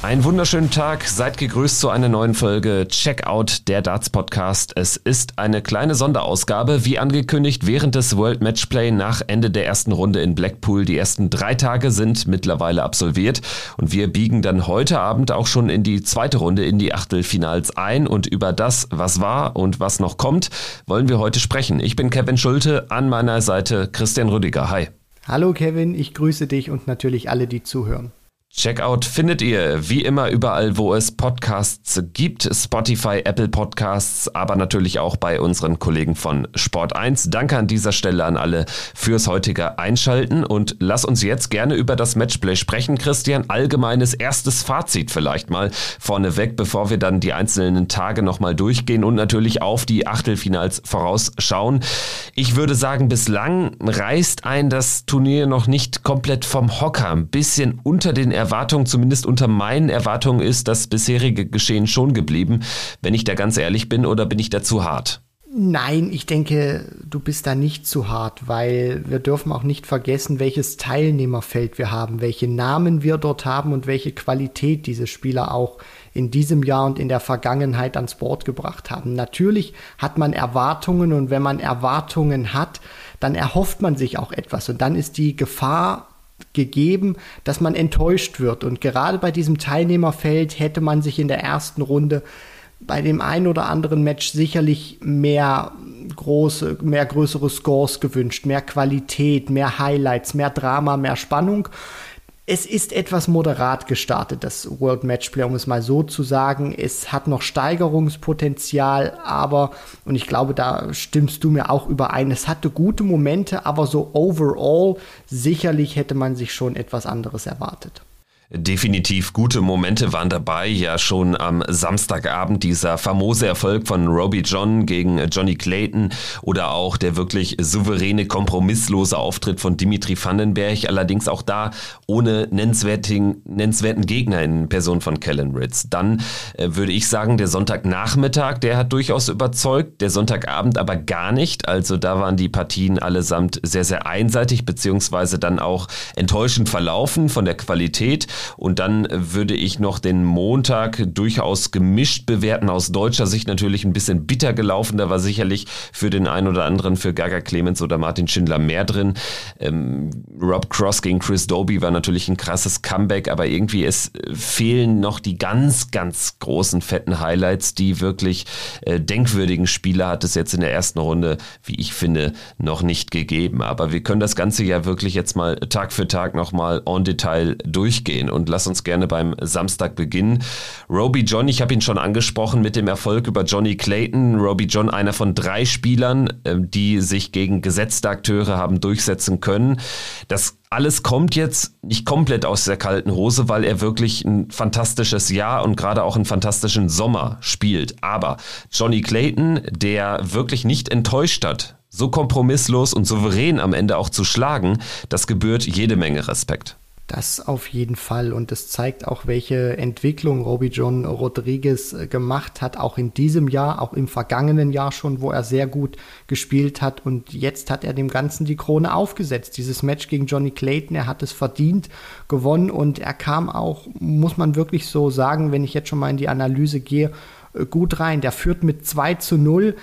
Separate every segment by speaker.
Speaker 1: Einen wunderschönen Tag, seid gegrüßt zu einer neuen Folge Checkout der Darts Podcast. Es ist eine kleine Sonderausgabe, wie angekündigt, während des World Matchplay nach Ende der ersten Runde in Blackpool. Die ersten drei Tage sind mittlerweile absolviert und wir biegen dann heute Abend auch schon in die zweite Runde, in die Achtelfinals ein und über das, was war und was noch kommt, wollen wir heute sprechen. Ich bin Kevin Schulte, an meiner Seite Christian Rüdiger. Hi.
Speaker 2: Hallo Kevin, ich grüße dich und natürlich alle, die zuhören.
Speaker 1: Checkout findet ihr wie immer überall, wo es Podcasts gibt. Spotify, Apple Podcasts, aber natürlich auch bei unseren Kollegen von Sport 1. Danke an dieser Stelle an alle fürs heutige Einschalten und lass uns jetzt gerne über das Matchplay sprechen. Christian, allgemeines erstes Fazit vielleicht mal vorneweg, bevor wir dann die einzelnen Tage nochmal durchgehen und natürlich auf die Achtelfinals vorausschauen. Ich würde sagen, bislang reißt ein das Turnier noch nicht komplett vom Hocker. Ein bisschen unter den Erwartungen, zumindest unter meinen Erwartungen, ist das bisherige Geschehen schon geblieben, wenn ich da ganz ehrlich bin, oder bin ich da zu hart?
Speaker 2: Nein, ich denke, du bist da nicht zu hart, weil wir dürfen auch nicht vergessen, welches Teilnehmerfeld wir haben, welche Namen wir dort haben und welche Qualität diese Spieler auch in diesem Jahr und in der Vergangenheit ans Board gebracht haben. Natürlich hat man Erwartungen und wenn man Erwartungen hat, dann erhofft man sich auch etwas und dann ist die Gefahr gegeben, dass man enttäuscht wird. Und gerade bei diesem Teilnehmerfeld hätte man sich in der ersten Runde bei dem einen oder anderen Match sicherlich mehr große, mehr größere Scores gewünscht, mehr Qualität, mehr Highlights, mehr Drama, mehr Spannung es ist etwas moderat gestartet, das World Matchplay, um es mal so zu sagen. Es hat noch Steigerungspotenzial, aber, und ich glaube, da stimmst du mir auch überein, es hatte gute Momente, aber so overall sicherlich hätte man sich schon etwas anderes erwartet.
Speaker 1: Definitiv gute Momente waren dabei. Ja, schon am Samstagabend dieser famose Erfolg von Robbie John gegen Johnny Clayton oder auch der wirklich souveräne, kompromisslose Auftritt von Dimitri Vandenberg. Allerdings auch da ohne nennenswerten, nennenswerten Gegner in Person von Kellen Ritz. Dann äh, würde ich sagen, der Sonntagnachmittag, der hat durchaus überzeugt. Der Sonntagabend aber gar nicht. Also da waren die Partien allesamt sehr, sehr einseitig beziehungsweise dann auch enttäuschend verlaufen von der Qualität. Und dann würde ich noch den Montag durchaus gemischt bewerten. Aus deutscher Sicht natürlich ein bisschen bitter gelaufen. Da war sicherlich für den einen oder anderen, für Gaga Clemens oder Martin Schindler mehr drin. Ähm, Rob Cross gegen Chris Doby war natürlich ein krasses Comeback, aber irgendwie es fehlen noch die ganz, ganz großen, fetten Highlights. Die wirklich äh, denkwürdigen Spieler hat es jetzt in der ersten Runde, wie ich finde, noch nicht gegeben. Aber wir können das Ganze ja wirklich jetzt mal Tag für Tag nochmal en Detail durchgehen und lass uns gerne beim Samstag beginnen. Roby John, ich habe ihn schon angesprochen mit dem Erfolg über Johnny Clayton. Roby John, einer von drei Spielern, ähm, die sich gegen gesetzte Akteure haben durchsetzen können. Das alles kommt jetzt nicht komplett aus der kalten Hose, weil er wirklich ein fantastisches Jahr und gerade auch einen fantastischen Sommer spielt. Aber Johnny Clayton, der wirklich nicht enttäuscht hat, so kompromisslos und souverän am Ende auch zu schlagen, das gebührt jede Menge Respekt.
Speaker 2: Das auf jeden Fall. Und es zeigt auch, welche Entwicklung Roby John Rodriguez äh, gemacht hat, auch in diesem Jahr, auch im vergangenen Jahr schon, wo er sehr gut gespielt hat. Und jetzt hat er dem Ganzen die Krone aufgesetzt. Dieses Match gegen Johnny Clayton, er hat es verdient gewonnen und er kam auch, muss man wirklich so sagen, wenn ich jetzt schon mal in die Analyse gehe, äh, gut rein. Der führt mit 2 zu 0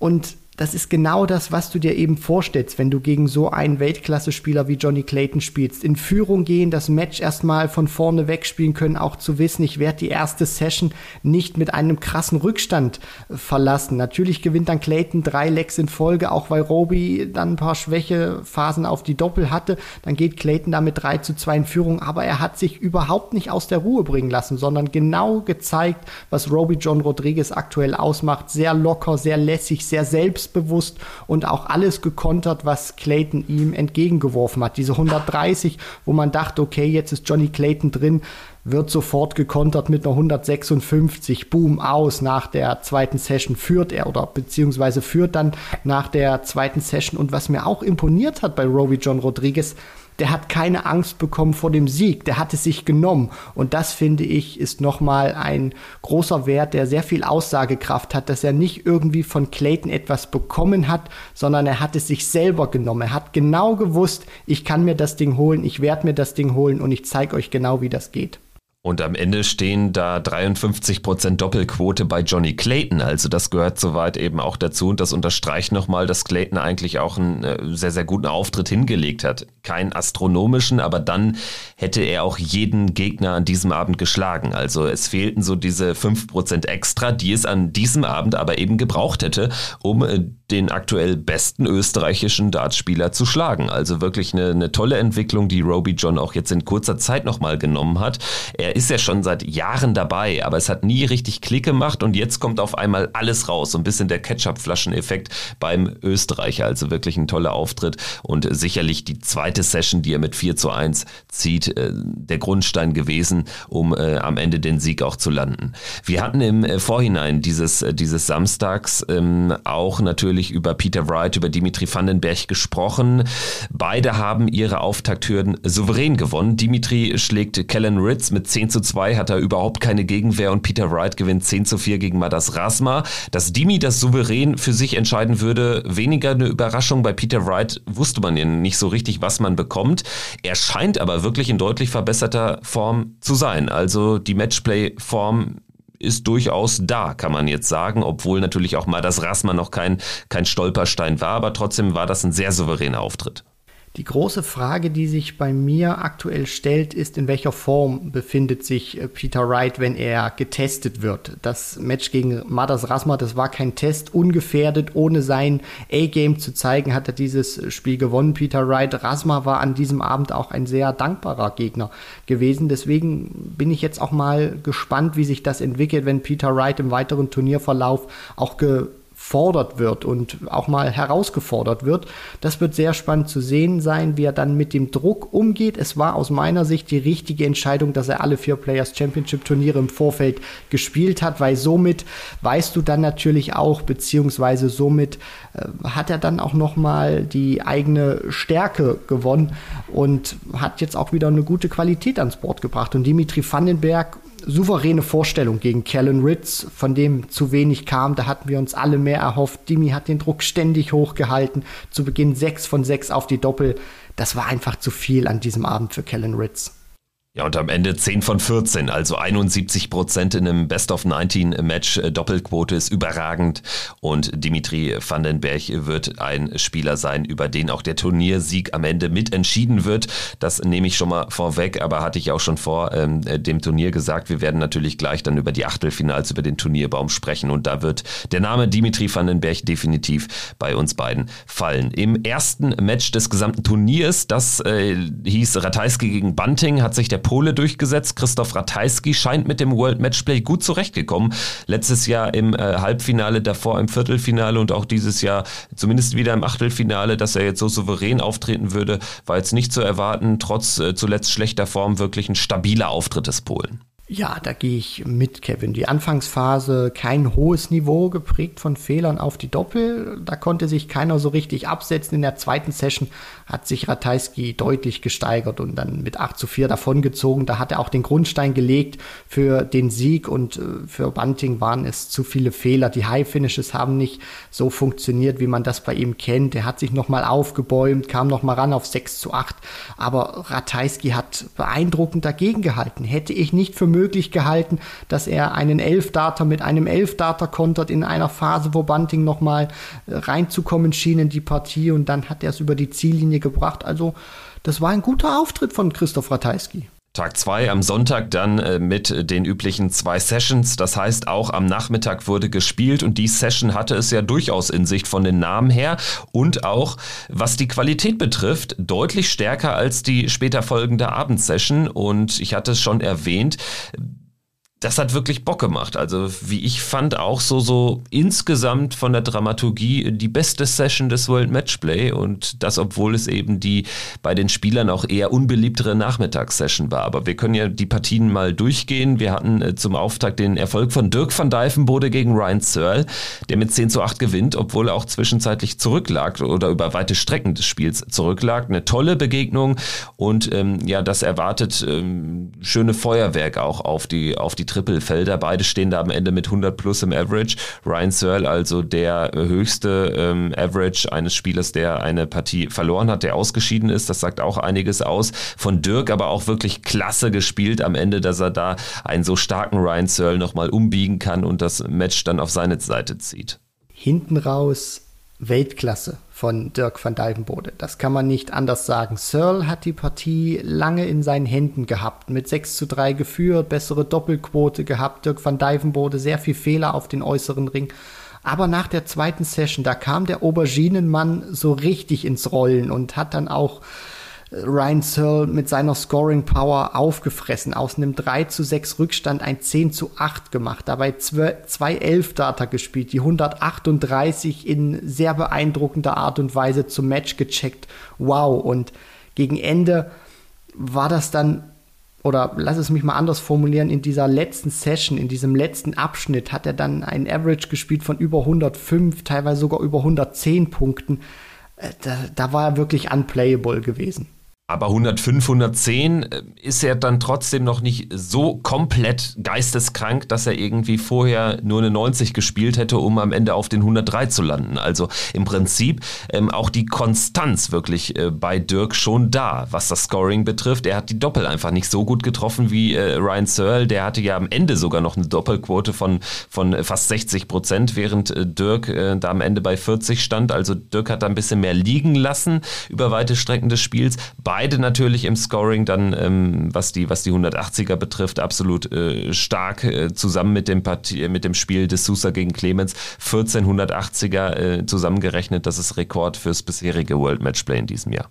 Speaker 2: und das ist genau das, was du dir eben vorstellst, wenn du gegen so einen Weltklasse-Spieler wie Johnny Clayton spielst. In Führung gehen, das Match erstmal von vorne wegspielen können, auch zu wissen, ich werde die erste Session nicht mit einem krassen Rückstand verlassen. Natürlich gewinnt dann Clayton drei Lecks in Folge, auch weil Roby dann ein paar Schwächephasen auf die Doppel hatte. Dann geht Clayton damit 3 zu 2 in Führung, aber er hat sich überhaupt nicht aus der Ruhe bringen lassen, sondern genau gezeigt, was Roby John Rodriguez aktuell ausmacht. Sehr locker, sehr lässig, sehr selbst selbstbewusst und auch alles gekontert, was Clayton ihm entgegengeworfen hat. Diese 130, wo man dachte, okay, jetzt ist Johnny Clayton drin, wird sofort gekontert mit einer 156, boom, aus nach der zweiten Session führt er oder beziehungsweise führt dann nach der zweiten Session. Und was mir auch imponiert hat bei Roby John Rodriguez, der hat keine Angst bekommen vor dem Sieg, der hat es sich genommen. Und das finde ich ist nochmal ein großer Wert, der sehr viel Aussagekraft hat, dass er nicht irgendwie von Clayton etwas bekommen hat, sondern er hat es sich selber genommen. Er hat genau gewusst, ich kann mir das Ding holen, ich werde mir das Ding holen und ich zeige euch genau, wie das geht.
Speaker 1: Und am Ende stehen da 53% Doppelquote bei Johnny Clayton. Also das gehört soweit eben auch dazu. Und das unterstreicht nochmal, dass Clayton eigentlich auch einen äh, sehr, sehr guten Auftritt hingelegt hat. Keinen astronomischen, aber dann hätte er auch jeden Gegner an diesem Abend geschlagen. Also es fehlten so diese 5% extra, die es an diesem Abend aber eben gebraucht hätte, um äh, den aktuell besten österreichischen Dartspieler zu schlagen. Also wirklich eine, eine tolle Entwicklung, die Roby John auch jetzt in kurzer Zeit nochmal genommen hat. Er er ist ja schon seit Jahren dabei, aber es hat nie richtig Klick gemacht und jetzt kommt auf einmal alles raus. So ein bisschen der Ketchup-Flaschen-Effekt beim Österreicher. Also wirklich ein toller Auftritt und sicherlich die zweite Session, die er mit 4 zu 1 zieht, äh, der Grundstein gewesen, um äh, am Ende den Sieg auch zu landen. Wir hatten im äh, Vorhinein dieses, dieses Samstags ähm, auch natürlich über Peter Wright, über Dimitri Vandenberg gesprochen. Beide haben ihre Auftakthürden souverän gewonnen. Dimitri schlägt Kellen Ritz mit 10 10 zu 2 hat er überhaupt keine Gegenwehr und Peter Wright gewinnt 10 zu 4 gegen Madas Rasma. Dass Dimi das souverän für sich entscheiden würde, weniger eine Überraschung. Bei Peter Wright wusste man ja nicht so richtig, was man bekommt. Er scheint aber wirklich in deutlich verbesserter Form zu sein. Also die Matchplay-Form ist durchaus da, kann man jetzt sagen, obwohl natürlich auch Madas Rasma noch kein, kein Stolperstein war, aber trotzdem war das ein sehr souveräner Auftritt.
Speaker 2: Die große Frage, die sich bei mir aktuell stellt, ist, in welcher Form befindet sich äh, Peter Wright, wenn er getestet wird. Das Match gegen Madas Rasma, das war kein Test, ungefährdet, ohne sein A-Game zu zeigen, hat er dieses Spiel gewonnen. Peter Wright, Rasma war an diesem Abend auch ein sehr dankbarer Gegner gewesen. Deswegen bin ich jetzt auch mal gespannt, wie sich das entwickelt, wenn Peter Wright im weiteren Turnierverlauf auch ge gefordert wird und auch mal herausgefordert wird. Das wird sehr spannend zu sehen sein, wie er dann mit dem Druck umgeht. Es war aus meiner Sicht die richtige Entscheidung, dass er alle vier Players Championship Turniere im Vorfeld gespielt hat, weil somit weißt du dann natürlich auch, beziehungsweise somit äh, hat er dann auch noch mal die eigene Stärke gewonnen und hat jetzt auch wieder eine gute Qualität ans Board gebracht. Und Dimitri Vandenberg souveräne Vorstellung gegen Kellen Ritz, von dem zu wenig kam. Da hatten wir uns alle mehr erhofft. Dimi hat den Druck ständig hochgehalten. Zu Beginn sechs von sechs auf die Doppel. Das war einfach zu viel an diesem Abend für Kellen Ritz.
Speaker 1: Ja, und am Ende 10 von 14, also 71 Prozent in einem Best of 19 Match. Äh, Doppelquote ist überragend und Dimitri Vandenberg wird ein Spieler sein, über den auch der Turniersieg am Ende mitentschieden wird. Das nehme ich schon mal vorweg, aber hatte ich auch schon vor ähm, dem Turnier gesagt. Wir werden natürlich gleich dann über die Achtelfinals, über den Turnierbaum sprechen und da wird der Name Dimitri Vandenberg definitiv bei uns beiden fallen. Im ersten Match des gesamten Turniers, das äh, hieß Ratajski gegen Bunting, hat sich der Pole durchgesetzt. Christoph Ratajski scheint mit dem World Matchplay gut zurechtgekommen. Letztes Jahr im äh, Halbfinale, davor im Viertelfinale und auch dieses Jahr zumindest wieder im Achtelfinale, dass er jetzt so souverän auftreten würde, war jetzt nicht zu erwarten. Trotz äh, zuletzt schlechter Form wirklich ein stabiler Auftritt des Polen.
Speaker 2: Ja, da gehe ich mit, Kevin. Die Anfangsphase kein hohes Niveau, geprägt von Fehlern auf die Doppel. Da konnte sich keiner so richtig absetzen. In der zweiten Session hat sich Ratajski deutlich gesteigert und dann mit 8 zu 4 davongezogen. Da hat er auch den Grundstein gelegt für den Sieg und äh, für Bunting waren es zu viele Fehler. Die High Finishes haben nicht so funktioniert, wie man das bei ihm kennt. Er hat sich nochmal aufgebäumt, kam nochmal ran auf 6 zu 8. Aber Ratajski hat beeindruckend dagegen gehalten. Hätte ich nicht für möglich möglich gehalten, dass er einen Elfdarter mit einem Elfdarter kontert in einer Phase, wo Bunting nochmal äh, reinzukommen schien in die Partie und dann hat er es über die Ziellinie gebracht. Also das war ein guter Auftritt von Christoph Ratajski.
Speaker 1: Tag 2 am Sonntag dann äh, mit den üblichen zwei Sessions. Das heißt, auch am Nachmittag wurde gespielt und die Session hatte es ja durchaus in Sicht von den Namen her und auch was die Qualität betrifft, deutlich stärker als die später folgende Abendsession. Und ich hatte es schon erwähnt, das hat wirklich Bock gemacht. Also wie ich fand auch so so insgesamt von der Dramaturgie die beste Session des World Matchplay und das obwohl es eben die bei den Spielern auch eher unbeliebtere Nachmittagssession war. Aber wir können ja die Partien mal durchgehen. Wir hatten äh, zum Auftakt den Erfolg von Dirk van Dijvenbode gegen Ryan Searle, der mit 10 zu 8 gewinnt, obwohl er auch zwischenzeitlich zurücklag oder über weite Strecken des Spiels zurücklag. Eine tolle Begegnung und ähm, ja, das erwartet ähm, schöne Feuerwerk auch auf die auf die Trippelfelder. Beide stehen da am Ende mit 100 plus im Average. Ryan Searle also der höchste ähm, Average eines Spielers, der eine Partie verloren hat, der ausgeschieden ist. Das sagt auch einiges aus. Von Dirk aber auch wirklich klasse gespielt am Ende, dass er da einen so starken Ryan Searle nochmal umbiegen kann und das Match dann auf seine Seite zieht.
Speaker 2: Hinten raus Weltklasse von Dirk van Dijvenbode. Das kann man nicht anders sagen. Searle hat die Partie lange in seinen Händen gehabt, mit 6 zu 3 geführt, bessere Doppelquote gehabt. Dirk van Dijvenbode sehr viel Fehler auf den äußeren Ring. Aber nach der zweiten Session, da kam der Auberginenmann so richtig ins Rollen und hat dann auch Ryan Searle mit seiner Scoring Power aufgefressen, aus einem 3 zu 6 Rückstand ein 10 zu 8 gemacht, dabei zwei Elf-Data gespielt, die 138 in sehr beeindruckender Art und Weise zum Match gecheckt. Wow, und gegen Ende war das dann oder lass es mich mal anders formulieren, in dieser letzten Session, in diesem letzten Abschnitt hat er dann ein Average gespielt von über 105, teilweise sogar über 110 Punkten. Äh, da, da war er wirklich unplayable gewesen.
Speaker 1: Aber 105, 110 äh, ist er dann trotzdem noch nicht so komplett geisteskrank, dass er irgendwie vorher nur eine 90 gespielt hätte, um am Ende auf den 103 zu landen. Also im Prinzip ähm, auch die Konstanz wirklich äh, bei Dirk schon da, was das Scoring betrifft. Er hat die Doppel einfach nicht so gut getroffen wie äh, Ryan Searle. Der hatte ja am Ende sogar noch eine Doppelquote von, von fast 60 Prozent, während äh, Dirk äh, da am Ende bei 40 stand. Also Dirk hat da ein bisschen mehr liegen lassen über weite Strecken des Spiels. Bei beide natürlich im Scoring dann, ähm, was, die, was die 180er betrifft, absolut äh, stark äh, zusammen mit dem, Partie, mit dem Spiel des Sousa gegen Clemens. 14 180er äh, zusammengerechnet, das ist Rekord fürs bisherige World Matchplay in diesem Jahr.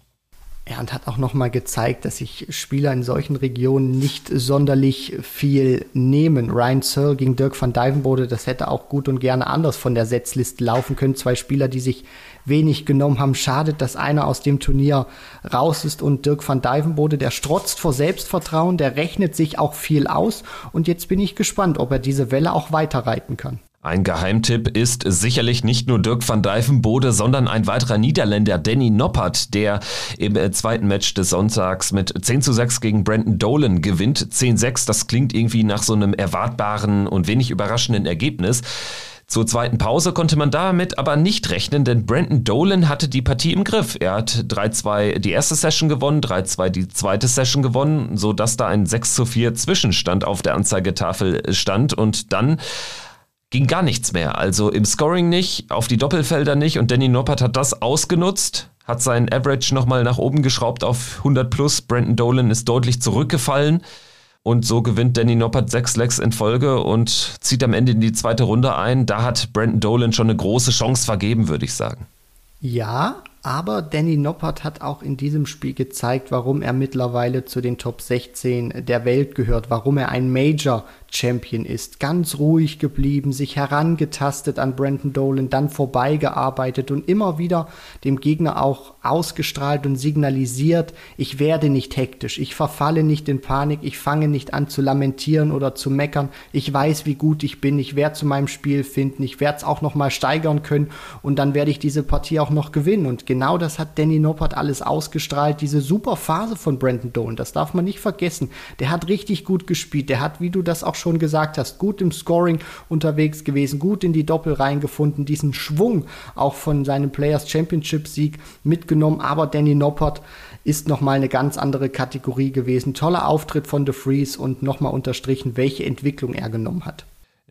Speaker 2: Ja, und hat auch nochmal gezeigt, dass sich Spieler in solchen Regionen nicht sonderlich viel nehmen. Ryan Searle gegen Dirk van Dijvenbode, das hätte auch gut und gerne anders von der Setzliste laufen können. Zwei Spieler, die sich wenig genommen haben. Schadet, dass einer aus dem Turnier raus ist und Dirk van Dijvenbode, der strotzt vor Selbstvertrauen, der rechnet sich auch viel aus. Und jetzt bin ich gespannt, ob er diese Welle auch weiterreiten kann.
Speaker 1: Ein Geheimtipp ist sicherlich nicht nur Dirk van Dijvenbode, sondern ein weiterer Niederländer, Danny Noppert, der im äh, zweiten Match des Sonntags mit 10 zu 6 gegen Brandon Dolan gewinnt. 10-6, das klingt irgendwie nach so einem erwartbaren und wenig überraschenden Ergebnis. Zur zweiten Pause konnte man damit aber nicht rechnen, denn Brandon Dolan hatte die Partie im Griff. Er hat 3-2 die erste Session gewonnen, 3-2 die zweite Session gewonnen, sodass da ein 6 zu 4 Zwischenstand auf der Anzeigetafel stand und dann ging gar nichts mehr. Also im Scoring nicht, auf die Doppelfelder nicht und Danny Noppert hat das ausgenutzt, hat seinen Average nochmal nach oben geschraubt auf 100 plus. Brandon Dolan ist deutlich zurückgefallen und so gewinnt Danny Noppert sechs Legs in Folge und zieht am Ende in die zweite Runde ein. Da hat Brandon Dolan schon eine große Chance vergeben, würde ich sagen.
Speaker 2: Ja, aber Danny Noppert hat auch in diesem Spiel gezeigt, warum er mittlerweile zu den Top 16 der Welt gehört, warum er ein Major Champion ist. Ganz ruhig geblieben, sich herangetastet an Brandon Dolan, dann vorbeigearbeitet und immer wieder dem Gegner auch ausgestrahlt und signalisiert, ich werde nicht hektisch, ich verfalle nicht in Panik, ich fange nicht an zu lamentieren oder zu meckern, ich weiß, wie gut ich bin, ich werde zu meinem Spiel finden, ich werde es auch noch mal steigern können und dann werde ich diese Partie auch noch gewinnen und genau das hat Danny Noppert alles ausgestrahlt, diese super Phase von Brandon Dolan, das darf man nicht vergessen, der hat richtig gut gespielt, der hat, wie du das auch schon gesagt hast, gut im Scoring unterwegs gewesen, gut in die Doppel reingefunden, diesen Schwung auch von seinem Players Championship Sieg mitgenommen, aber Danny Noppert ist nochmal eine ganz andere Kategorie gewesen. Toller Auftritt von The Freeze und nochmal unterstrichen, welche Entwicklung er genommen hat.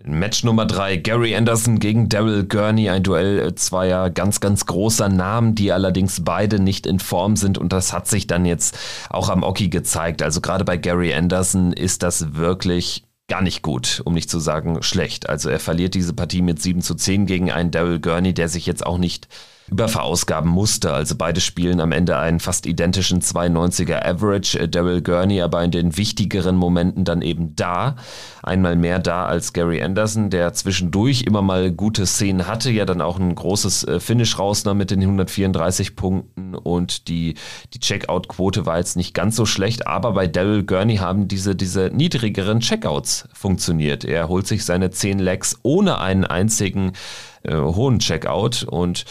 Speaker 1: Match Nummer drei, Gary Anderson gegen Daryl Gurney, ein Duell zweier ganz, ganz großer Namen, die allerdings beide nicht in Form sind und das hat sich dann jetzt auch am Oki gezeigt. Also gerade bei Gary Anderson ist das wirklich gar nicht gut, um nicht zu sagen schlecht. Also er verliert diese Partie mit 7 zu 10 gegen einen Daryl Gurney, der sich jetzt auch nicht über verausgaben musste. Also beide spielen am Ende einen fast identischen 92er Average. Äh, Daryl Gurney aber in den wichtigeren Momenten dann eben da. Einmal mehr da als Gary Anderson, der zwischendurch immer mal gute Szenen hatte, ja dann auch ein großes äh, Finish rausnahm mit den 134 Punkten und die, die Checkout-Quote war jetzt nicht ganz so schlecht, aber bei Daryl Gurney haben diese, diese niedrigeren Checkouts funktioniert. Er holt sich seine 10 Legs ohne einen einzigen äh, hohen Checkout und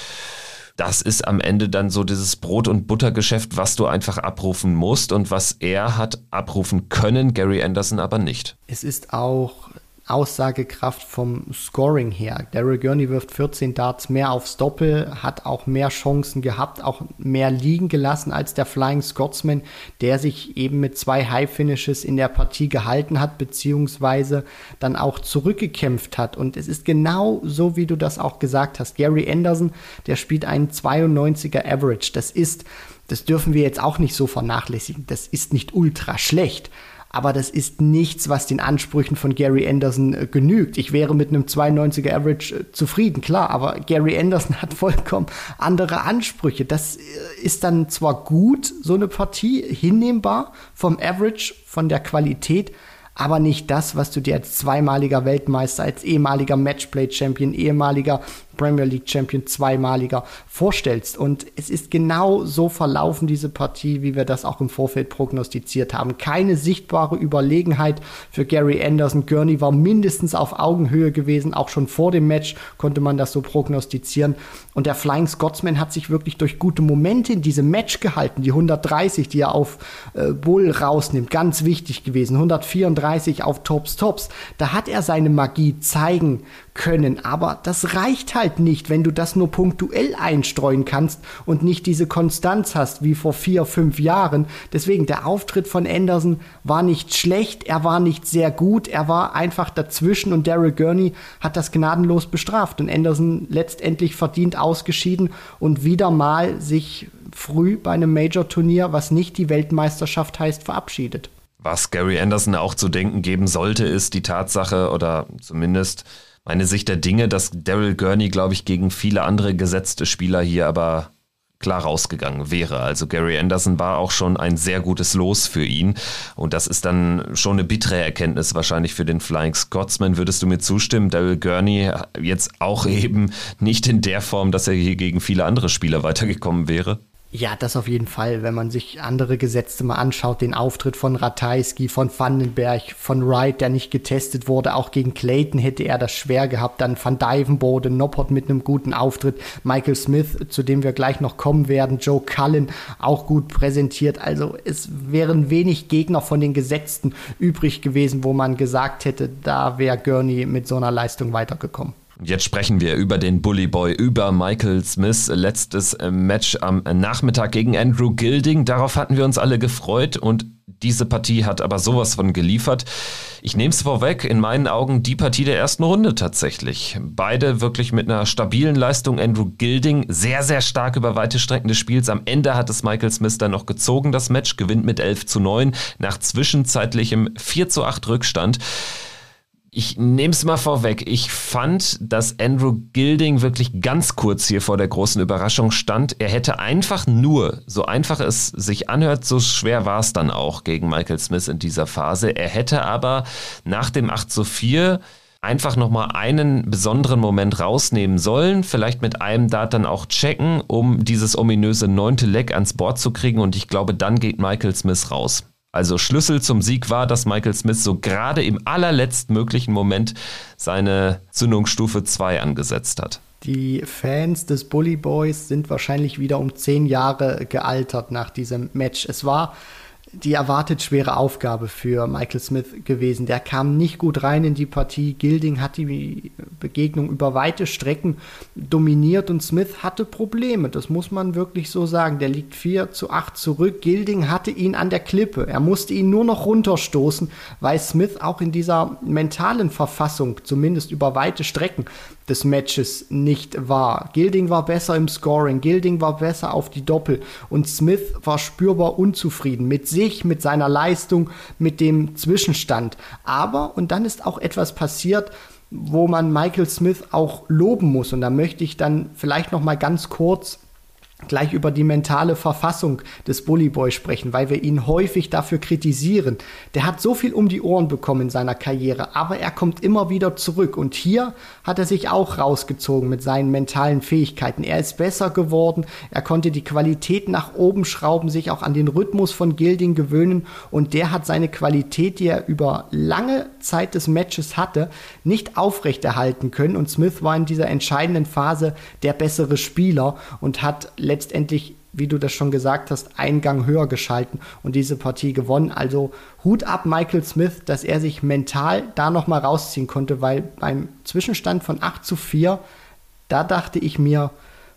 Speaker 1: das ist am Ende dann so dieses Brot- und Buttergeschäft, was du einfach abrufen musst und was er hat abrufen können, Gary Anderson aber nicht.
Speaker 2: Es ist auch Aussagekraft vom Scoring her. Daryl Gurney wirft 14 Darts mehr aufs Doppel, hat auch mehr Chancen gehabt, auch mehr liegen gelassen als der Flying Scotsman, der sich eben mit zwei High Finishes in der Partie gehalten hat, beziehungsweise dann auch zurückgekämpft hat. Und es ist genau so, wie du das auch gesagt hast. Gary Anderson, der spielt einen 92er Average. Das ist, das dürfen wir jetzt auch nicht so vernachlässigen. Das ist nicht ultra schlecht aber das ist nichts, was den Ansprüchen von Gary Anderson äh, genügt. Ich wäre mit einem 92er Average äh, zufrieden, klar, aber Gary Anderson hat vollkommen andere Ansprüche. Das äh, ist dann zwar gut, so eine Partie, hinnehmbar vom Average, von der Qualität, aber nicht das, was du dir als zweimaliger Weltmeister, als ehemaliger Matchplay-Champion, ehemaliger Premier League Champion, zweimaliger vorstellst. Und es ist genau so verlaufen, diese Partie, wie wir das auch im Vorfeld prognostiziert haben. Keine sichtbare Überlegenheit für Gary Anderson. Gurney war mindestens auf Augenhöhe gewesen. Auch schon vor dem Match konnte man das so prognostizieren. Und der Flying Scotsman hat sich wirklich durch gute Momente in diesem Match gehalten. Die 130, die er auf äh, Bull rausnimmt, ganz wichtig gewesen. 134 auf Tops Tops. Da hat er seine Magie zeigen können. Aber das reicht halt nicht, wenn du das nur punktuell einstreuen kannst und nicht diese Konstanz hast wie vor vier, fünf Jahren. Deswegen, der Auftritt von Anderson war nicht schlecht, er war nicht sehr gut, er war einfach dazwischen und Daryl Gurney hat das gnadenlos bestraft und Anderson letztendlich verdient ausgeschieden und wieder mal sich früh bei einem Major-Turnier, was nicht die Weltmeisterschaft heißt, verabschiedet.
Speaker 1: Was Gary Anderson auch zu denken geben sollte, ist die Tatsache oder zumindest meine Sicht der Dinge, dass Daryl Gurney, glaube ich, gegen viele andere gesetzte Spieler hier aber klar rausgegangen wäre. Also Gary Anderson war auch schon ein sehr gutes Los für ihn. Und das ist dann schon eine bittere Erkenntnis wahrscheinlich für den Flying Scotsman. Würdest du mir zustimmen? Daryl Gurney jetzt auch eben nicht in der Form, dass er hier gegen viele andere Spieler weitergekommen wäre?
Speaker 2: Ja, das auf jeden Fall. Wenn man sich andere Gesetze mal anschaut, den Auftritt von Ratajski, von Vandenberg, von Wright, der nicht getestet wurde, auch gegen Clayton hätte er das schwer gehabt. Dann Van Dyvenbode, Noppert mit einem guten Auftritt, Michael Smith, zu dem wir gleich noch kommen werden, Joe Cullen auch gut präsentiert. Also es wären wenig Gegner von den Gesetzten übrig gewesen, wo man gesagt hätte, da wäre Gurney mit so einer Leistung weitergekommen.
Speaker 1: Jetzt sprechen wir über den Bully Boy, über Michael Smiths letztes äh, Match am Nachmittag gegen Andrew Gilding. Darauf hatten wir uns alle gefreut und diese Partie hat aber sowas von geliefert. Ich nehme es vorweg, in meinen Augen die Partie der ersten Runde tatsächlich. Beide wirklich mit einer stabilen Leistung. Andrew Gilding sehr, sehr stark über weite Strecken des Spiels. Am Ende hat es Michael Smith dann noch gezogen, das Match, gewinnt mit 11 zu 9 nach zwischenzeitlichem 4 zu 8 Rückstand ich nehme es mal vorweg. Ich fand, dass Andrew Gilding wirklich ganz kurz hier vor der großen Überraschung stand. Er hätte einfach nur, so einfach es sich anhört, so schwer war es dann auch gegen Michael Smith in dieser Phase. Er hätte aber nach dem 8 zu 4 einfach nochmal einen besonderen Moment rausnehmen sollen, vielleicht mit einem Dart dann auch checken, um dieses ominöse neunte Leck ans Board zu kriegen und ich glaube, dann geht Michael Smith raus. Also Schlüssel zum Sieg war, dass Michael Smith so gerade im allerletzten möglichen Moment seine Zündungsstufe 2 angesetzt hat.
Speaker 2: Die Fans des Bully Boys sind wahrscheinlich wieder um zehn Jahre gealtert nach diesem Match. Es war die erwartet schwere Aufgabe für Michael Smith gewesen. Der kam nicht gut rein in die Partie. Gilding hat die Begegnung über weite Strecken dominiert und Smith hatte Probleme. Das muss man wirklich so sagen. Der liegt 4 zu 8 zurück. Gilding hatte ihn an der Klippe. Er musste ihn nur noch runterstoßen, weil Smith auch in dieser mentalen Verfassung, zumindest über weite Strecken, des Matches nicht war. Gilding war besser im Scoring, Gilding war besser auf die Doppel und Smith war spürbar unzufrieden mit sich, mit seiner Leistung, mit dem Zwischenstand. Aber, und dann ist auch etwas passiert, wo man Michael Smith auch loben muss. Und da möchte ich dann vielleicht noch mal ganz kurz gleich über die mentale Verfassung des Bully Boy sprechen, weil wir ihn häufig dafür kritisieren. Der hat so viel um die Ohren bekommen in seiner Karriere, aber er kommt immer wieder zurück und hier hat er sich auch rausgezogen mit seinen mentalen Fähigkeiten. Er ist besser geworden, er konnte die Qualität nach oben schrauben, sich auch an den Rhythmus von Gilding gewöhnen und der hat seine Qualität, die er über lange Zeit des Matches hatte, nicht aufrechterhalten können und Smith war in dieser entscheidenden Phase der bessere Spieler und hat letztendlich, wie du das schon gesagt hast, einen Gang höher geschalten und diese Partie gewonnen. Also Hut ab Michael Smith, dass er sich mental da nochmal rausziehen konnte, weil beim Zwischenstand von 8 zu 4, da dachte ich mir,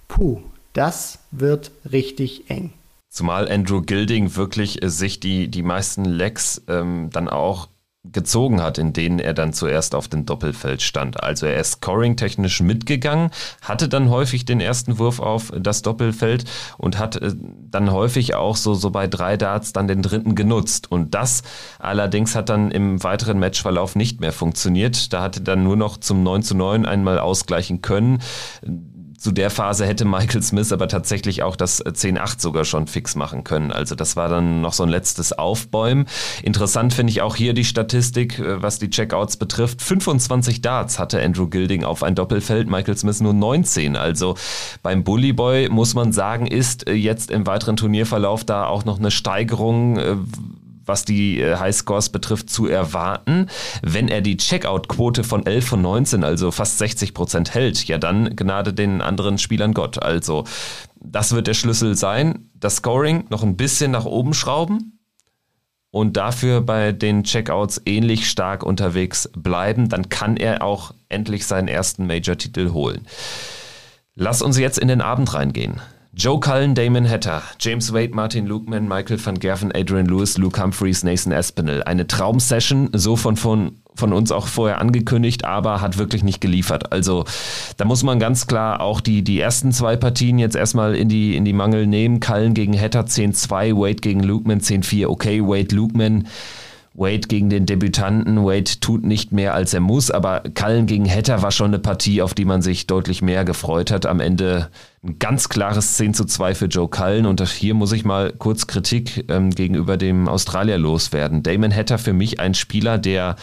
Speaker 2: puh, das wird richtig eng.
Speaker 1: Zumal Andrew Gilding wirklich äh, sich die, die meisten Lecks ähm, dann auch gezogen hat, in denen er dann zuerst auf dem Doppelfeld stand. Also er ist scoring-technisch mitgegangen, hatte dann häufig den ersten Wurf auf das Doppelfeld und hat äh, dann häufig auch so, so bei drei Darts dann den dritten genutzt. Und das allerdings hat dann im weiteren Matchverlauf nicht mehr funktioniert. Da hatte dann nur noch zum 9 zu 9 einmal ausgleichen können zu der Phase hätte Michael Smith aber tatsächlich auch das 10-8 sogar schon fix machen können. Also das war dann noch so ein letztes Aufbäumen. Interessant finde ich auch hier die Statistik, äh, was die Checkouts betrifft. 25 Darts hatte Andrew Gilding auf ein Doppelfeld, Michael Smith nur 19. Also beim Bully Boy muss man sagen, ist äh, jetzt im weiteren Turnierverlauf da auch noch eine Steigerung äh, was die äh, Highscores betrifft, zu erwarten. Wenn er die Checkout-Quote von 11 von 19, also fast 60 Prozent hält, ja dann gnade den anderen Spielern Gott. Also das wird der Schlüssel sein. Das Scoring noch ein bisschen nach oben schrauben und dafür bei den Checkouts ähnlich stark unterwegs bleiben, dann kann er auch endlich seinen ersten Major-Titel holen. Lass uns jetzt in den Abend reingehen. Joe Cullen, Damon Hatter, James Wade, Martin Lukeman, Michael van Gerven, Adrian Lewis, Luke Humphreys, Nathan Aspinall. Eine Traumsession, so von, von, von uns auch vorher angekündigt, aber hat wirklich nicht geliefert. Also da muss man ganz klar auch die, die ersten zwei Partien jetzt erstmal in die, in die Mangel nehmen. Cullen gegen Hatter 10-2, Wade gegen Lukeman 10-4. Okay, Wade, Lukeman Wade gegen den Debütanten. Wade tut nicht mehr, als er muss, aber Cullen gegen Hatter war schon eine Partie, auf die man sich deutlich mehr gefreut hat. Am Ende ein ganz klares 10 zu 2 für Joe Cullen und hier muss ich mal kurz Kritik ähm, gegenüber dem Australier loswerden. Damon Hatter für mich ein Spieler, der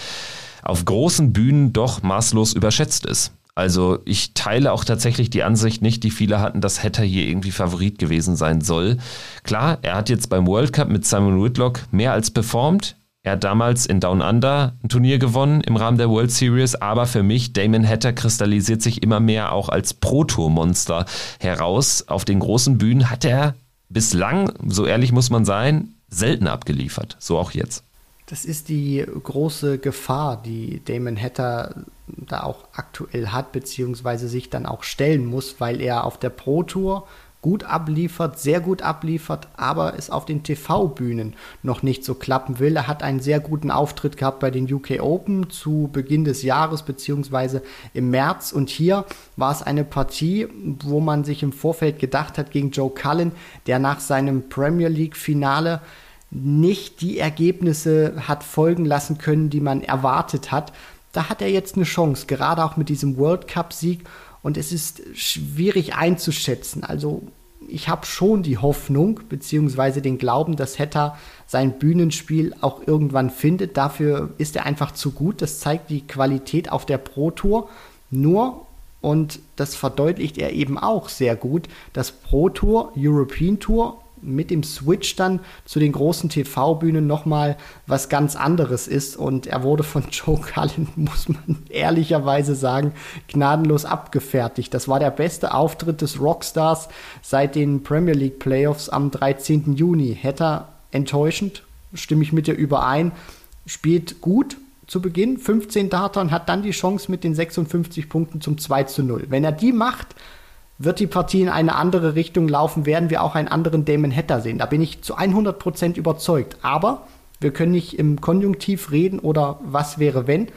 Speaker 1: auf großen Bühnen doch maßlos überschätzt ist. Also ich teile auch tatsächlich die Ansicht nicht, die viele hatten, dass Hatter hier irgendwie Favorit gewesen sein soll. Klar, er hat jetzt beim World Cup mit Simon Whitlock mehr als performt. Er hat damals in Down Under ein Turnier gewonnen im Rahmen der World Series, aber für mich, Damon Hatter kristallisiert sich immer mehr auch als Pro-Tour-Monster heraus. Auf den großen Bühnen hat er bislang, so ehrlich muss man sein, selten abgeliefert. So auch jetzt.
Speaker 2: Das ist die große Gefahr, die Damon Hatter da auch aktuell hat, beziehungsweise sich dann auch stellen muss, weil er auf der Pro Tour gut abliefert, sehr gut abliefert, aber es auf den TV-Bühnen noch nicht so klappen will. Er hat einen sehr guten Auftritt gehabt bei den UK Open zu Beginn des Jahres beziehungsweise im März und hier war es eine Partie, wo man sich im Vorfeld gedacht hat gegen Joe Cullen, der nach seinem Premier League-Finale nicht die Ergebnisse hat folgen lassen können, die man erwartet hat. Da hat er jetzt eine Chance, gerade auch mit diesem World Cup-Sieg und es ist schwierig einzuschätzen. Also ich habe schon die Hoffnung bzw. den Glauben, dass Hetta sein Bühnenspiel auch irgendwann findet. Dafür ist er einfach zu gut. Das zeigt die Qualität auf der Pro Tour. Nur, und das verdeutlicht er eben auch sehr gut, das Pro Tour, European Tour mit dem Switch dann zu den großen TV-Bühnen nochmal was ganz anderes ist. Und er wurde von Joe Cullen, muss man ehrlicherweise sagen, gnadenlos abgefertigt. Das war der beste Auftritt des Rockstars seit den Premier League Playoffs am 13. Juni. Hätte enttäuschend, stimme ich mit dir überein, spielt gut, zu Beginn, 15 Data und hat dann die Chance mit den 56 Punkten zum 2 zu 0. Wenn er die macht, wird die Partie in eine andere Richtung laufen, werden wir auch einen anderen Damon Hatter sehen. Da bin ich zu 100% überzeugt. Aber wir können nicht im Konjunktiv reden oder was wäre wenn.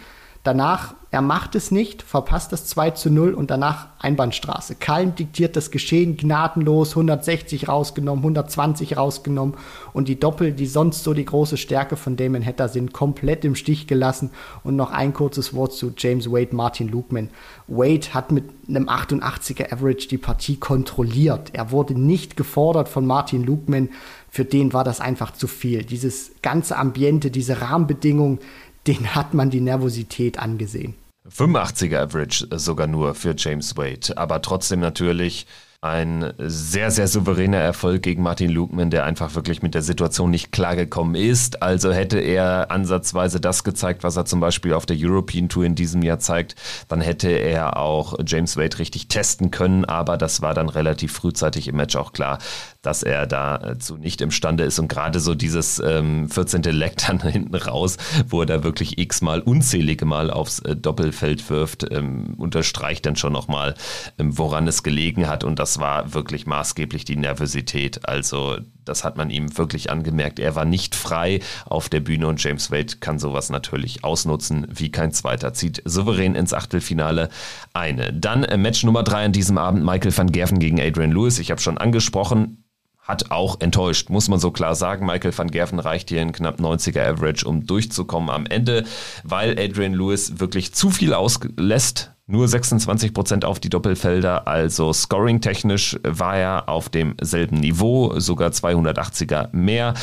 Speaker 2: Danach, er macht es nicht, verpasst das 2 zu 0 und danach Einbahnstraße. Kalm diktiert das Geschehen gnadenlos, 160 rausgenommen, 120 rausgenommen und die Doppel, die sonst so die große Stärke von Damon Hatter sind, komplett im Stich gelassen. Und noch ein kurzes Wort zu James Wade, Martin Lukeman. Wade hat mit einem 88er Average die Partie kontrolliert. Er wurde nicht gefordert von Martin Lukeman. Für den war das einfach zu viel. Dieses ganze Ambiente, diese Rahmenbedingungen, den hat man die Nervosität angesehen.
Speaker 1: 85er Average sogar nur für James Wade, aber trotzdem natürlich ein sehr, sehr souveräner Erfolg gegen Martin Lukman, der einfach wirklich mit der Situation nicht klargekommen ist. Also hätte er ansatzweise das gezeigt, was er zum Beispiel auf der European Tour in diesem Jahr zeigt, dann hätte er auch James Wade richtig testen können. Aber das war dann relativ frühzeitig im Match auch klar, dass er dazu nicht imstande ist. Und gerade so dieses ähm, 14. Leck dann hinten raus, wo er da wirklich x-mal, unzählige Mal aufs äh, Doppelfeld wirft, ähm, unterstreicht dann schon nochmal, ähm, woran es gelegen hat. Und das das war wirklich maßgeblich die Nervosität. Also das hat man ihm wirklich angemerkt. Er war nicht frei auf der Bühne und James Wade kann sowas natürlich ausnutzen wie kein zweiter. Zieht souverän ins Achtelfinale eine. Dann äh, Match Nummer drei an diesem Abend, Michael van Gerven gegen Adrian Lewis. Ich habe schon angesprochen, hat auch enttäuscht, muss man so klar sagen. Michael van Gerven reicht hier in knapp 90er Average, um durchzukommen am Ende, weil Adrian Lewis wirklich zu viel auslässt nur 26 Prozent auf die Doppelfelder, also scoring-technisch war er auf demselben Niveau, sogar 280er mehr.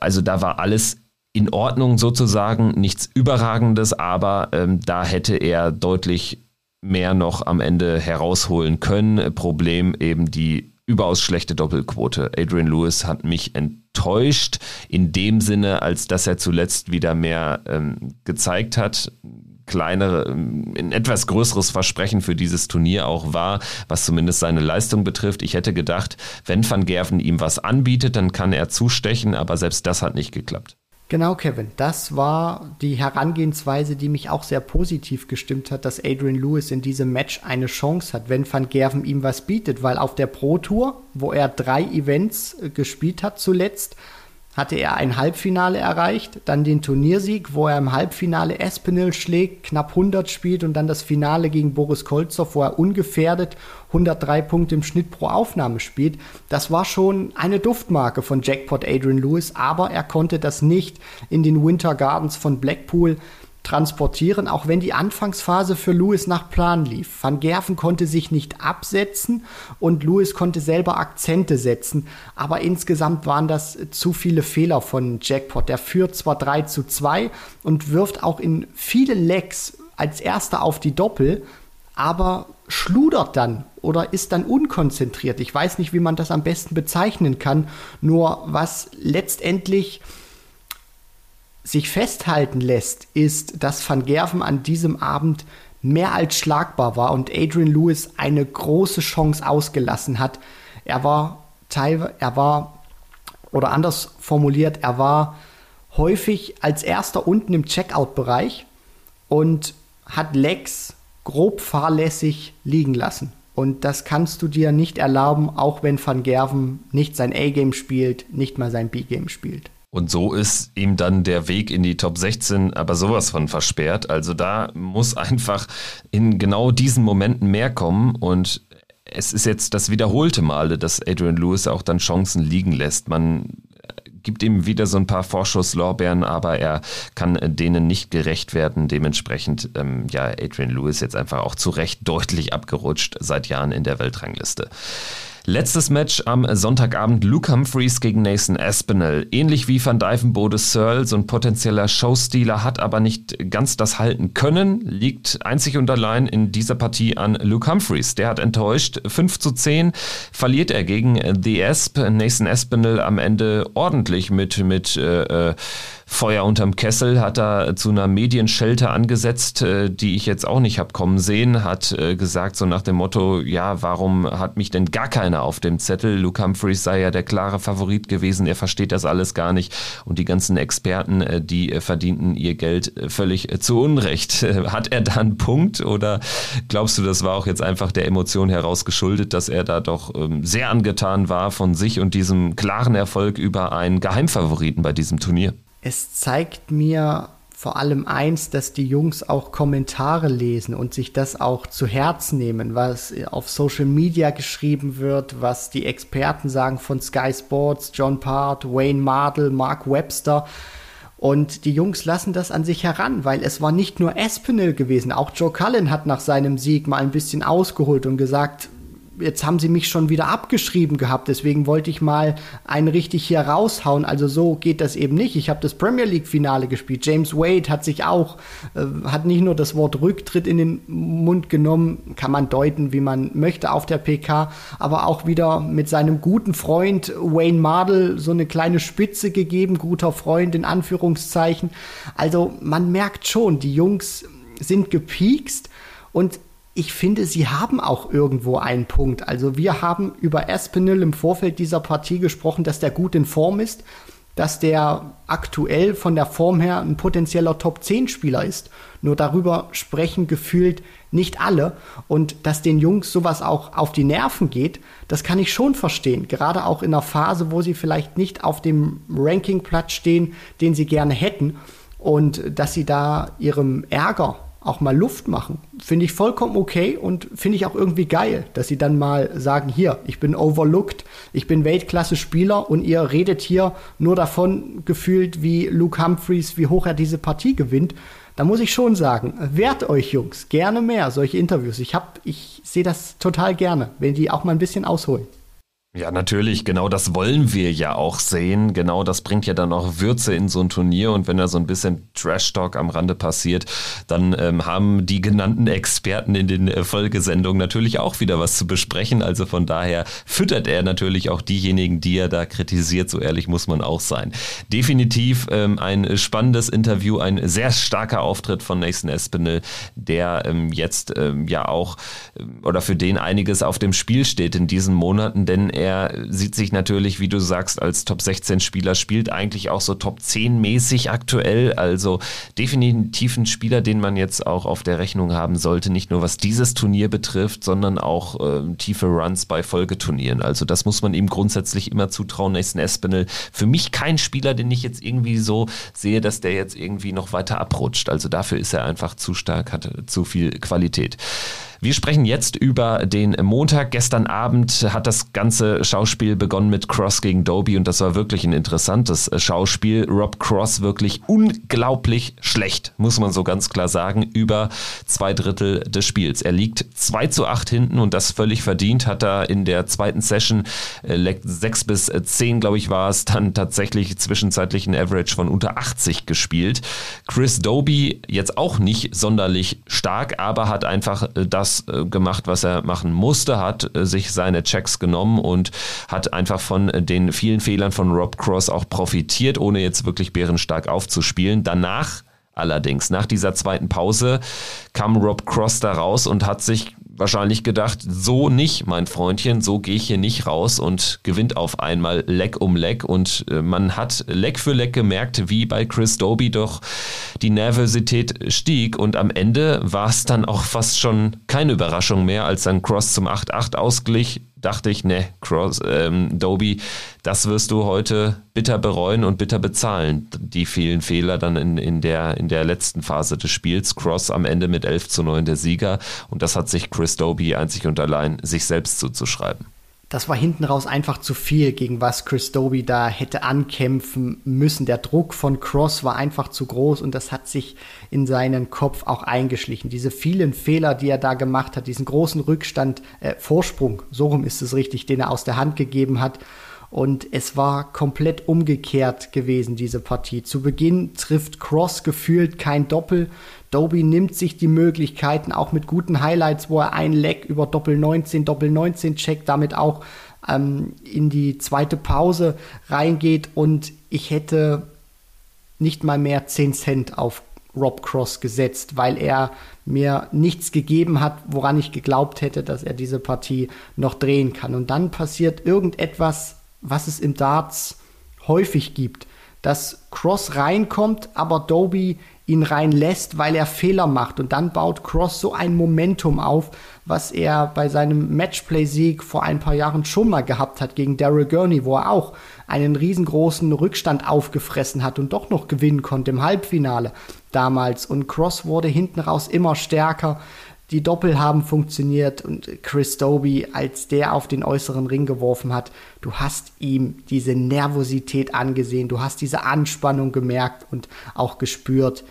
Speaker 1: Also da war alles in Ordnung sozusagen, nichts Überragendes, aber ähm, da hätte er deutlich mehr noch am Ende herausholen können. Problem eben die überaus schlechte Doppelquote. Adrian Lewis hat mich enttäuscht in dem Sinne, als dass er zuletzt wieder mehr ähm, gezeigt hat kleinere, ein etwas größeres Versprechen für dieses Turnier auch war, was zumindest seine Leistung betrifft. Ich hätte gedacht, wenn Van Gerven ihm was anbietet, dann kann er zustechen, aber selbst das hat nicht geklappt.
Speaker 2: Genau, Kevin. Das war die Herangehensweise, die mich auch sehr positiv gestimmt hat, dass Adrian Lewis in diesem Match eine Chance hat, wenn Van Gerven ihm was bietet, weil auf der Pro Tour, wo er drei Events äh, gespielt hat zuletzt, hatte er ein Halbfinale erreicht, dann den Turniersieg, wo er im Halbfinale Espinel schlägt, knapp 100 spielt und dann das Finale gegen Boris Kolzow, wo er ungefährdet 103 Punkte im Schnitt pro Aufnahme spielt. Das war schon eine Duftmarke von Jackpot Adrian Lewis, aber er konnte das nicht in den Winter Gardens von Blackpool transportieren, auch wenn die Anfangsphase für Lewis nach Plan lief. Van Gerven konnte sich nicht absetzen und Lewis konnte selber Akzente setzen, aber insgesamt waren das zu viele Fehler von Jackpot. Der führt zwar 3 zu 2 und wirft auch in viele Lecks als erster auf die Doppel, aber schludert dann oder ist dann unkonzentriert. Ich weiß nicht, wie man das am besten bezeichnen kann, nur was letztendlich sich festhalten lässt, ist, dass Van Gerven an diesem Abend mehr als schlagbar war und Adrian Lewis eine große Chance ausgelassen hat. Er war teilweise, er war, oder anders formuliert, er war häufig als erster unten im Checkout-Bereich und hat Lex grob fahrlässig liegen lassen. Und das kannst du dir nicht erlauben, auch wenn Van Gerven nicht sein A-Game spielt, nicht mal sein B-Game spielt.
Speaker 1: Und so ist ihm dann der Weg in die Top 16 aber sowas von versperrt. Also da muss einfach in genau diesen Momenten mehr kommen und es ist jetzt das wiederholte Male, dass Adrian Lewis auch dann Chancen liegen lässt. Man gibt ihm wieder so ein paar Vorschusslorbeeren, aber er kann denen nicht gerecht werden. Dementsprechend, ähm, ja, Adrian Lewis jetzt einfach auch zu Recht deutlich abgerutscht seit Jahren in der Weltrangliste. Letztes Match am Sonntagabend Luke Humphreys gegen Nathan Aspinall. Ähnlich wie Van Dijvenbode Searle, so ein potenzieller Showstealer, hat aber nicht ganz das halten können. Liegt einzig und allein in dieser Partie an Luke Humphreys. Der hat enttäuscht. 5 zu 10 verliert er gegen The Asp. Nathan Aspinall am Ende ordentlich mit, mit äh, äh Feuer unterm Kessel, hat er zu einer Medienschelte angesetzt, äh, die ich jetzt auch nicht habe kommen sehen, hat äh, gesagt so nach dem Motto, ja, warum hat mich denn gar keiner auf dem Zettel? Luke Humphreys sei ja der klare Favorit gewesen, er versteht das alles gar nicht und die ganzen Experten, äh, die verdienten ihr Geld völlig zu Unrecht. Hat er da einen Punkt oder glaubst du, das war auch jetzt einfach der Emotion heraus geschuldet, dass er da doch ähm, sehr angetan war von sich und diesem klaren Erfolg über einen Geheimfavoriten bei diesem Turnier?
Speaker 2: Es zeigt mir vor allem eins, dass die Jungs auch Kommentare lesen und sich das auch zu Herzen nehmen, was auf Social Media geschrieben wird, was die Experten sagen von Sky Sports, John Part, Wayne Mardell, Mark Webster. Und die Jungs lassen das an sich heran, weil es war nicht nur Espinel gewesen. Auch Joe Cullen hat nach seinem Sieg mal ein bisschen ausgeholt und gesagt, jetzt haben sie mich schon wieder abgeschrieben gehabt, deswegen wollte ich mal einen richtig hier raushauen. Also so geht das eben nicht. Ich habe das Premier League Finale gespielt. James Wade hat sich auch, äh, hat nicht nur das Wort Rücktritt in den Mund genommen, kann man deuten, wie man möchte auf der PK, aber auch wieder mit seinem guten Freund Wayne Mardell so eine kleine Spitze gegeben, guter Freund in Anführungszeichen. Also man merkt schon, die Jungs sind gepiekst und ich finde, sie haben auch irgendwo einen Punkt. Also wir haben über Espinel im Vorfeld dieser Partie gesprochen, dass der gut in Form ist, dass der aktuell von der Form her ein potenzieller Top-10-Spieler ist. Nur darüber sprechen gefühlt nicht alle. Und dass den Jungs sowas auch auf die Nerven geht, das kann ich schon verstehen. Gerade auch in einer Phase, wo sie vielleicht nicht auf dem Rankingplatz stehen, den sie gerne hätten. Und dass sie da ihrem Ärger auch mal Luft machen. Finde ich vollkommen okay und finde ich auch irgendwie geil, dass sie dann mal sagen, hier, ich bin overlooked, ich bin Weltklasse-Spieler und ihr redet hier nur davon gefühlt, wie Luke Humphreys, wie hoch er diese Partie gewinnt. Da muss ich schon sagen, wehrt euch Jungs, gerne mehr solche Interviews. Ich ich sehe das total gerne, wenn die auch mal ein bisschen ausholen.
Speaker 1: Ja, natürlich, genau das wollen wir ja auch sehen. Genau das bringt ja dann auch Würze in so ein Turnier und wenn da so ein bisschen Trash-Talk am Rande passiert, dann ähm, haben die genannten Experten in den äh, Folgesendungen natürlich auch wieder was zu besprechen. Also von daher füttert er natürlich auch diejenigen, die er da kritisiert, so ehrlich muss man auch sein. Definitiv ähm, ein spannendes Interview, ein sehr starker Auftritt von Nathan Espinel, der ähm, jetzt ähm, ja auch ähm, oder für den einiges auf dem Spiel steht in diesen Monaten, denn er er sieht sich natürlich, wie du sagst, als Top 16 Spieler, spielt eigentlich auch so Top 10 mäßig aktuell. Also definitiv ein Spieler, den man jetzt auch auf der Rechnung haben sollte. Nicht nur was dieses Turnier betrifft, sondern auch äh, tiefe Runs bei Folgeturnieren. Also das muss man ihm grundsätzlich immer zutrauen. Nathan Espinel, für mich kein Spieler, den ich jetzt irgendwie so sehe, dass der jetzt irgendwie noch weiter abrutscht. Also dafür ist er einfach zu stark, hat zu viel Qualität. Wir sprechen jetzt über den Montag. Gestern Abend hat das ganze Schauspiel begonnen mit Cross gegen Doby und das war wirklich ein interessantes Schauspiel. Rob Cross wirklich unglaublich schlecht, muss man so ganz klar sagen, über zwei Drittel des Spiels. Er liegt 2 zu 8 hinten und das völlig verdient, hat er in der zweiten Session äh, 6 bis 10, glaube ich, war es, dann tatsächlich zwischenzeitlich ein Average von unter 80 gespielt. Chris Doby jetzt auch nicht sonderlich stark, aber hat einfach äh, das äh, gemacht, was er machen musste, hat äh, sich seine Checks genommen und hat einfach von den vielen Fehlern von Rob Cross auch profitiert, ohne jetzt wirklich bärenstark aufzuspielen. Danach allerdings, nach dieser zweiten Pause, kam Rob Cross da raus und hat sich wahrscheinlich gedacht, so nicht, mein Freundchen, so gehe ich hier nicht raus und gewinnt auf einmal Leck um Leck. Und äh, man hat Leck für Leck gemerkt, wie bei Chris Doby doch die Nervosität stieg. Und am Ende war es dann auch fast schon keine Überraschung mehr, als dann Cross zum 8-8 ausglich dachte ich, ne, Cross, ähm, Doby, das wirst du heute bitter bereuen und bitter bezahlen. Die vielen Fehler dann in, in, der, in der letzten Phase des Spiels. Cross am Ende mit 11 zu 9 der Sieger und das hat sich Chris Doby einzig und allein sich selbst zuzuschreiben
Speaker 2: das war hinten raus einfach zu viel, gegen was Chris Doby da hätte ankämpfen müssen. Der Druck von Cross war einfach zu groß und das hat sich in seinen Kopf auch eingeschlichen. Diese vielen Fehler, die er da gemacht hat, diesen großen Rückstand, äh, Vorsprung, so rum ist es richtig, den er aus der Hand gegeben hat. Und es war komplett umgekehrt gewesen, diese Partie. Zu Beginn trifft Cross gefühlt kein Doppel. Doby nimmt sich die Möglichkeiten, auch mit guten Highlights, wo er ein Leck über Doppel 19, Doppel 19 checkt, damit auch ähm, in die zweite Pause reingeht. Und ich hätte nicht mal mehr 10 Cent auf Rob Cross gesetzt, weil er mir nichts gegeben hat, woran ich geglaubt hätte, dass er diese Partie noch drehen kann. Und dann passiert irgendetwas, was es im Darts häufig gibt, dass Cross reinkommt, aber Doby ihn reinlässt, weil er Fehler macht. Und dann baut Cross so ein Momentum auf, was er bei seinem Matchplay-Sieg vor ein paar Jahren schon mal gehabt hat gegen Daryl Gurney, wo er auch einen riesengroßen Rückstand aufgefressen hat und doch noch gewinnen konnte im Halbfinale. damals und Cross wurde hinten raus immer stärker. Die Doppel haben funktioniert und Chris Doby, als der auf den äußeren Ring geworfen hat, du hast ihm diese Nervosität angesehen, du hast diese Anspannung gemerkt und auch gespürt,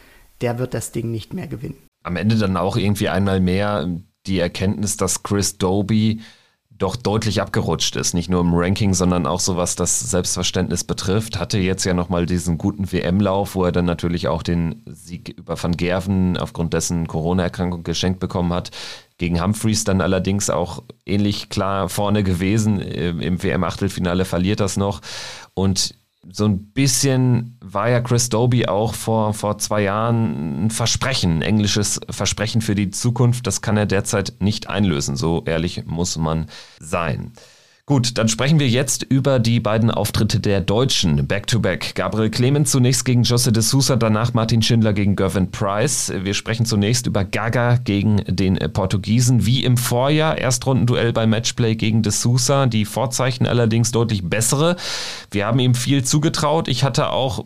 Speaker 2: der wird das Ding nicht mehr gewinnen.
Speaker 1: Am Ende dann auch irgendwie einmal mehr die Erkenntnis, dass Chris Doby doch deutlich abgerutscht ist. Nicht nur im Ranking, sondern auch so was das Selbstverständnis betrifft. Hatte jetzt ja nochmal diesen guten WM-Lauf, wo er dann natürlich auch den Sieg über Van Gerven aufgrund dessen Corona-Erkrankung geschenkt bekommen hat. Gegen Humphreys dann allerdings auch ähnlich klar vorne gewesen. Im WM-Achtelfinale verliert das noch. Und so ein bisschen war ja Chris Doby auch vor, vor zwei Jahren ein Versprechen, ein englisches Versprechen für die Zukunft. Das kann er derzeit nicht einlösen. So ehrlich muss man sein. Gut, dann sprechen wir jetzt über die beiden Auftritte der Deutschen. Back-to-back. -back. Gabriel Clemens zunächst gegen Jose de Sousa, danach Martin Schindler gegen Gervin Price. Wir sprechen zunächst über Gaga gegen den Portugiesen. Wie im Vorjahr, Erstrundenduell beim Matchplay gegen de Sousa. Die Vorzeichen allerdings deutlich bessere. Wir haben ihm viel zugetraut. Ich hatte auch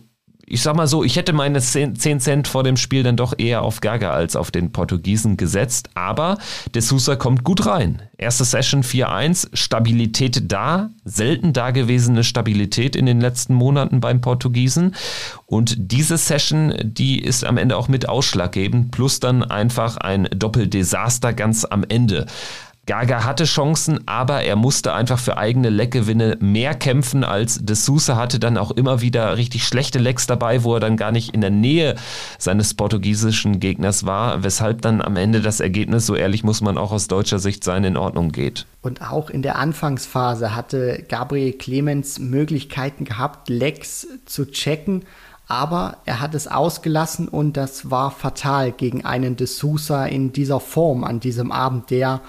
Speaker 1: ich sag mal so, ich hätte meine 10 Cent vor dem Spiel dann doch eher auf Gaga als auf den Portugiesen gesetzt, aber De Sousa kommt gut rein. Erste Session 4-1, Stabilität da, selten dagewesene Stabilität in den letzten Monaten beim Portugiesen und diese Session, die ist am Ende auch mit ausschlaggebend, plus dann einfach ein Doppeldesaster ganz am Ende. Gaga hatte Chancen, aber er musste einfach für eigene Leckgewinne mehr kämpfen als De Sousa hatte dann auch immer wieder richtig schlechte Lecks dabei, wo er dann gar nicht in der Nähe seines portugiesischen Gegners war, weshalb dann am Ende das Ergebnis, so ehrlich muss man auch aus deutscher Sicht sein, in Ordnung geht.
Speaker 2: Und auch in der Anfangsphase hatte Gabriel Clemens Möglichkeiten gehabt, Lecks zu checken aber er hat es ausgelassen und das war fatal gegen einen De Sousa in dieser Form an diesem Abend, der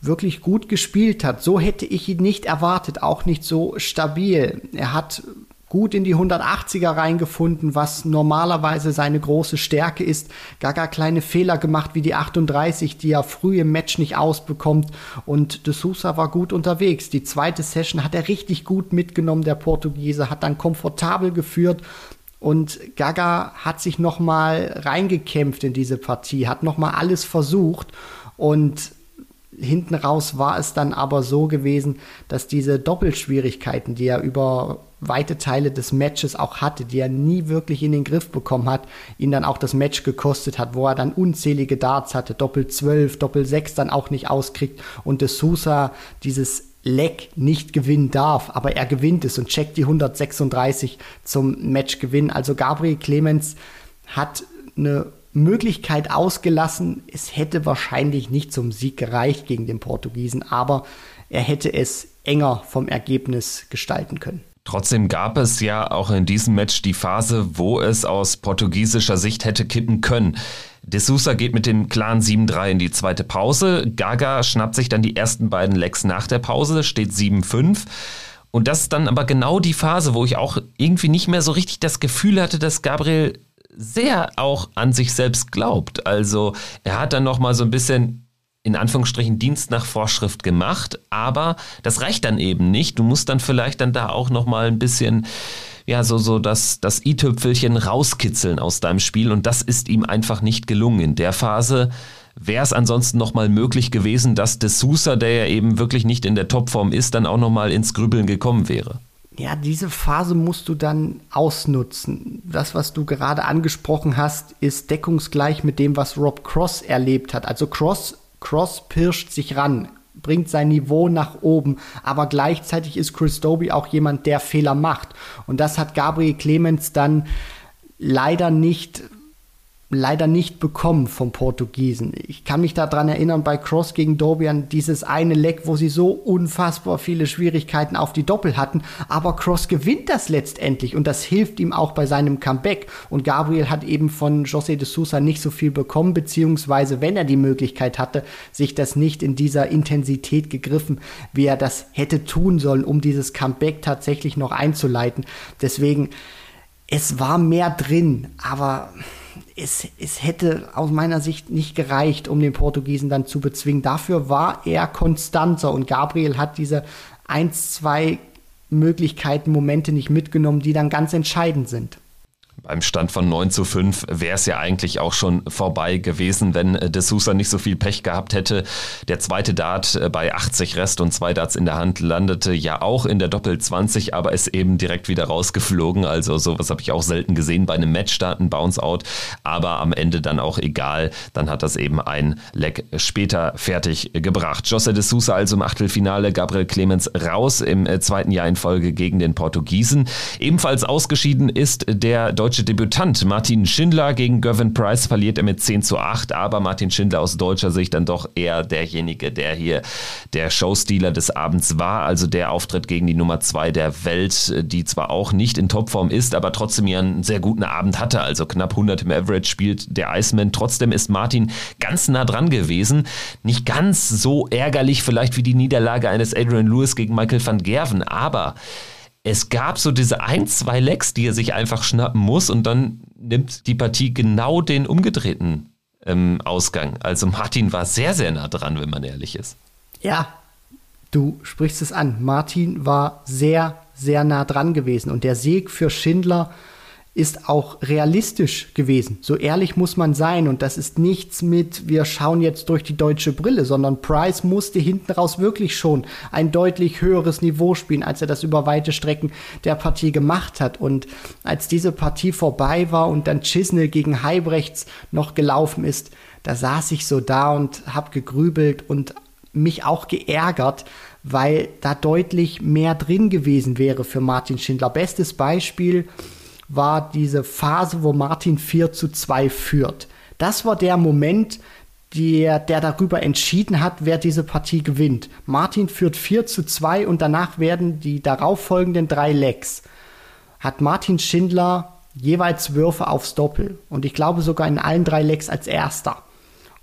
Speaker 2: wirklich gut gespielt hat. So hätte ich ihn nicht erwartet, auch nicht so stabil. Er hat gut in die 180er reingefunden, was normalerweise seine große Stärke ist. Gar gar kleine Fehler gemacht wie die 38, die er früh im Match nicht ausbekommt. Und De Sousa war gut unterwegs. Die zweite Session hat er richtig gut mitgenommen, der Portugiese, hat dann komfortabel geführt. Und Gaga hat sich noch mal reingekämpft in diese Partie, hat noch mal alles versucht und hinten raus war es dann aber so gewesen, dass diese Doppelschwierigkeiten, die er über weite Teile des Matches auch hatte, die er nie wirklich in den Griff bekommen hat, ihn dann auch das Match gekostet hat, wo er dann unzählige Darts hatte, Doppel 12, Doppel 6 dann auch nicht auskriegt und de Sousa dieses Leck nicht gewinnen darf, aber er gewinnt es und checkt die 136 zum Matchgewinn. Also Gabriel Clemens hat eine Möglichkeit ausgelassen. Es hätte wahrscheinlich nicht zum Sieg gereicht gegen den Portugiesen, aber er hätte es enger vom Ergebnis gestalten können.
Speaker 1: Trotzdem gab es ja auch in diesem Match die Phase, wo es aus portugiesischer Sicht hätte kippen können. De Sousa geht mit dem klaren 7-3 in die zweite Pause. Gaga schnappt sich dann die ersten beiden Lecks nach der Pause, steht 7-5. Und das ist dann aber genau die Phase, wo ich auch irgendwie nicht mehr so richtig das Gefühl hatte, dass Gabriel sehr auch an sich selbst glaubt. Also er hat dann noch mal so ein bisschen in Anführungsstrichen Dienst nach Vorschrift gemacht, aber das reicht dann eben nicht. Du musst dann vielleicht dann da auch noch mal ein bisschen ja, so, so das, das i-Tüpfelchen rauskitzeln aus deinem Spiel und das ist ihm einfach nicht gelungen. In der Phase wäre es ansonsten nochmal möglich gewesen, dass De Sousa, der ja eben wirklich nicht in der Topform ist, dann auch nochmal ins Grübeln gekommen wäre
Speaker 2: ja, diese Phase musst du dann ausnutzen. Das, was du gerade angesprochen hast, ist deckungsgleich mit dem, was Rob Cross erlebt hat. Also Cross, Cross pirscht sich ran, bringt sein Niveau nach oben, aber gleichzeitig ist Chris Doby auch jemand, der Fehler macht. Und das hat Gabriel Clemens dann leider nicht leider nicht bekommen vom Portugiesen. Ich kann mich daran erinnern, bei Cross gegen Dobian, dieses eine Leck, wo sie so unfassbar viele Schwierigkeiten auf die Doppel hatten, aber Cross gewinnt das letztendlich und das hilft ihm auch bei seinem Comeback. Und Gabriel hat eben von José de Sousa nicht so viel bekommen, beziehungsweise wenn er die Möglichkeit hatte, sich das nicht in dieser Intensität gegriffen, wie er das hätte tun sollen, um dieses Comeback tatsächlich noch einzuleiten. Deswegen, es war mehr drin, aber es, es hätte aus meiner Sicht nicht gereicht, um den Portugiesen dann zu bezwingen. Dafür war er konstanter und Gabriel hat diese ein, zwei Möglichkeiten, Momente nicht mitgenommen, die dann ganz entscheidend sind.
Speaker 1: Beim Stand von 9 zu 5 wäre es ja eigentlich auch schon vorbei gewesen, wenn äh, De Sousa nicht so viel Pech gehabt hätte. Der zweite Dart äh, bei 80 Rest und zwei Darts in der Hand landete ja auch in der Doppel 20, aber ist eben direkt wieder rausgeflogen. Also sowas habe ich auch selten gesehen bei einem Matchstart, ein Bounce-Out, aber am Ende dann auch egal. Dann hat das eben ein Leck später fertig gebracht. José De Sousa also im Achtelfinale, Gabriel Clemens raus im äh, zweiten Jahr in Folge gegen den Portugiesen. Ebenfalls ausgeschieden ist der deutsche deutsche Debütant Martin Schindler gegen Gervin Price verliert er mit 10 zu 8, aber Martin Schindler aus deutscher Sicht dann doch eher derjenige, der hier der Showstealer des Abends war, also der Auftritt gegen die Nummer 2 der Welt, die zwar auch nicht in Topform ist, aber trotzdem einen sehr guten Abend hatte, also knapp 100 im Average spielt der Iceman. Trotzdem ist Martin ganz nah dran gewesen, nicht ganz so ärgerlich vielleicht wie die Niederlage eines Adrian Lewis gegen Michael van Gerven, aber es gab so diese ein, zwei Lecks, die er sich einfach schnappen muss und dann nimmt die Partie genau den umgedrehten ähm, Ausgang. Also Martin war sehr, sehr nah dran, wenn man ehrlich ist.
Speaker 2: Ja, du sprichst es an. Martin war sehr, sehr nah dran gewesen und der Sieg für Schindler ist auch realistisch gewesen. So ehrlich muss man sein. Und das ist nichts mit, wir schauen jetzt durch die deutsche Brille, sondern Price musste hinten raus wirklich schon ein deutlich höheres Niveau spielen, als er das über weite Strecken der Partie gemacht hat. Und als diese Partie vorbei war und dann Chisnell gegen Heibrechts noch gelaufen ist, da saß ich so da und hab gegrübelt und mich auch geärgert, weil da deutlich mehr drin gewesen wäre für Martin Schindler. Bestes Beispiel, war diese Phase, wo Martin 4 zu 2 führt. Das war der Moment, der, der darüber entschieden hat, wer diese Partie gewinnt. Martin führt 4 zu 2 und danach werden die darauffolgenden drei Lecks. Hat Martin Schindler jeweils Würfe aufs Doppel. Und ich glaube sogar in allen drei Lecks als erster.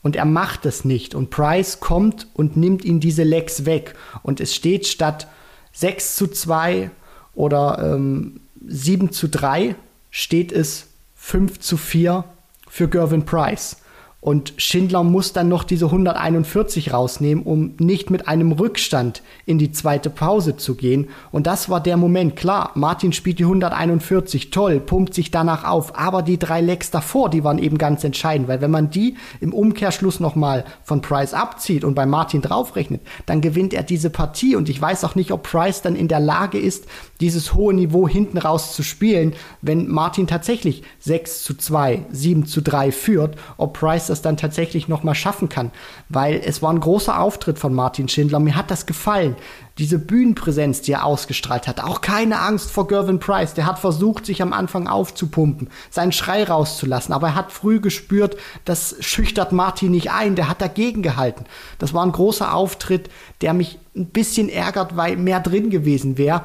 Speaker 2: Und er macht es nicht. Und Price kommt und nimmt ihn diese Lecks weg. Und es steht statt 6 zu 2 oder ähm, 7 zu 3 steht es 5 zu 4 für Gervin Price. Und Schindler muss dann noch diese 141 rausnehmen, um nicht mit einem Rückstand in die zweite Pause zu gehen. Und das war der Moment. Klar, Martin spielt die 141, toll, pumpt sich danach auf. Aber die drei Lecks davor, die waren eben ganz entscheidend, weil wenn man die im Umkehrschluss nochmal von Price abzieht und bei Martin draufrechnet, dann gewinnt er diese Partie. Und ich weiß auch nicht, ob Price dann in der Lage ist, dieses hohe Niveau hinten raus zu spielen, wenn Martin tatsächlich 6 zu 2, 7 zu 3 führt, ob Price das dann tatsächlich noch mal schaffen kann, weil es war ein großer Auftritt von Martin Schindler. Mir hat das gefallen. Diese Bühnenpräsenz, die er ausgestrahlt hat. Auch keine Angst vor Gervin Price. Der hat versucht, sich am Anfang aufzupumpen, seinen Schrei rauszulassen. Aber er hat früh gespürt, das schüchtert Martin nicht ein. Der hat dagegen gehalten. Das war ein großer Auftritt, der mich ein bisschen ärgert, weil mehr drin gewesen wäre.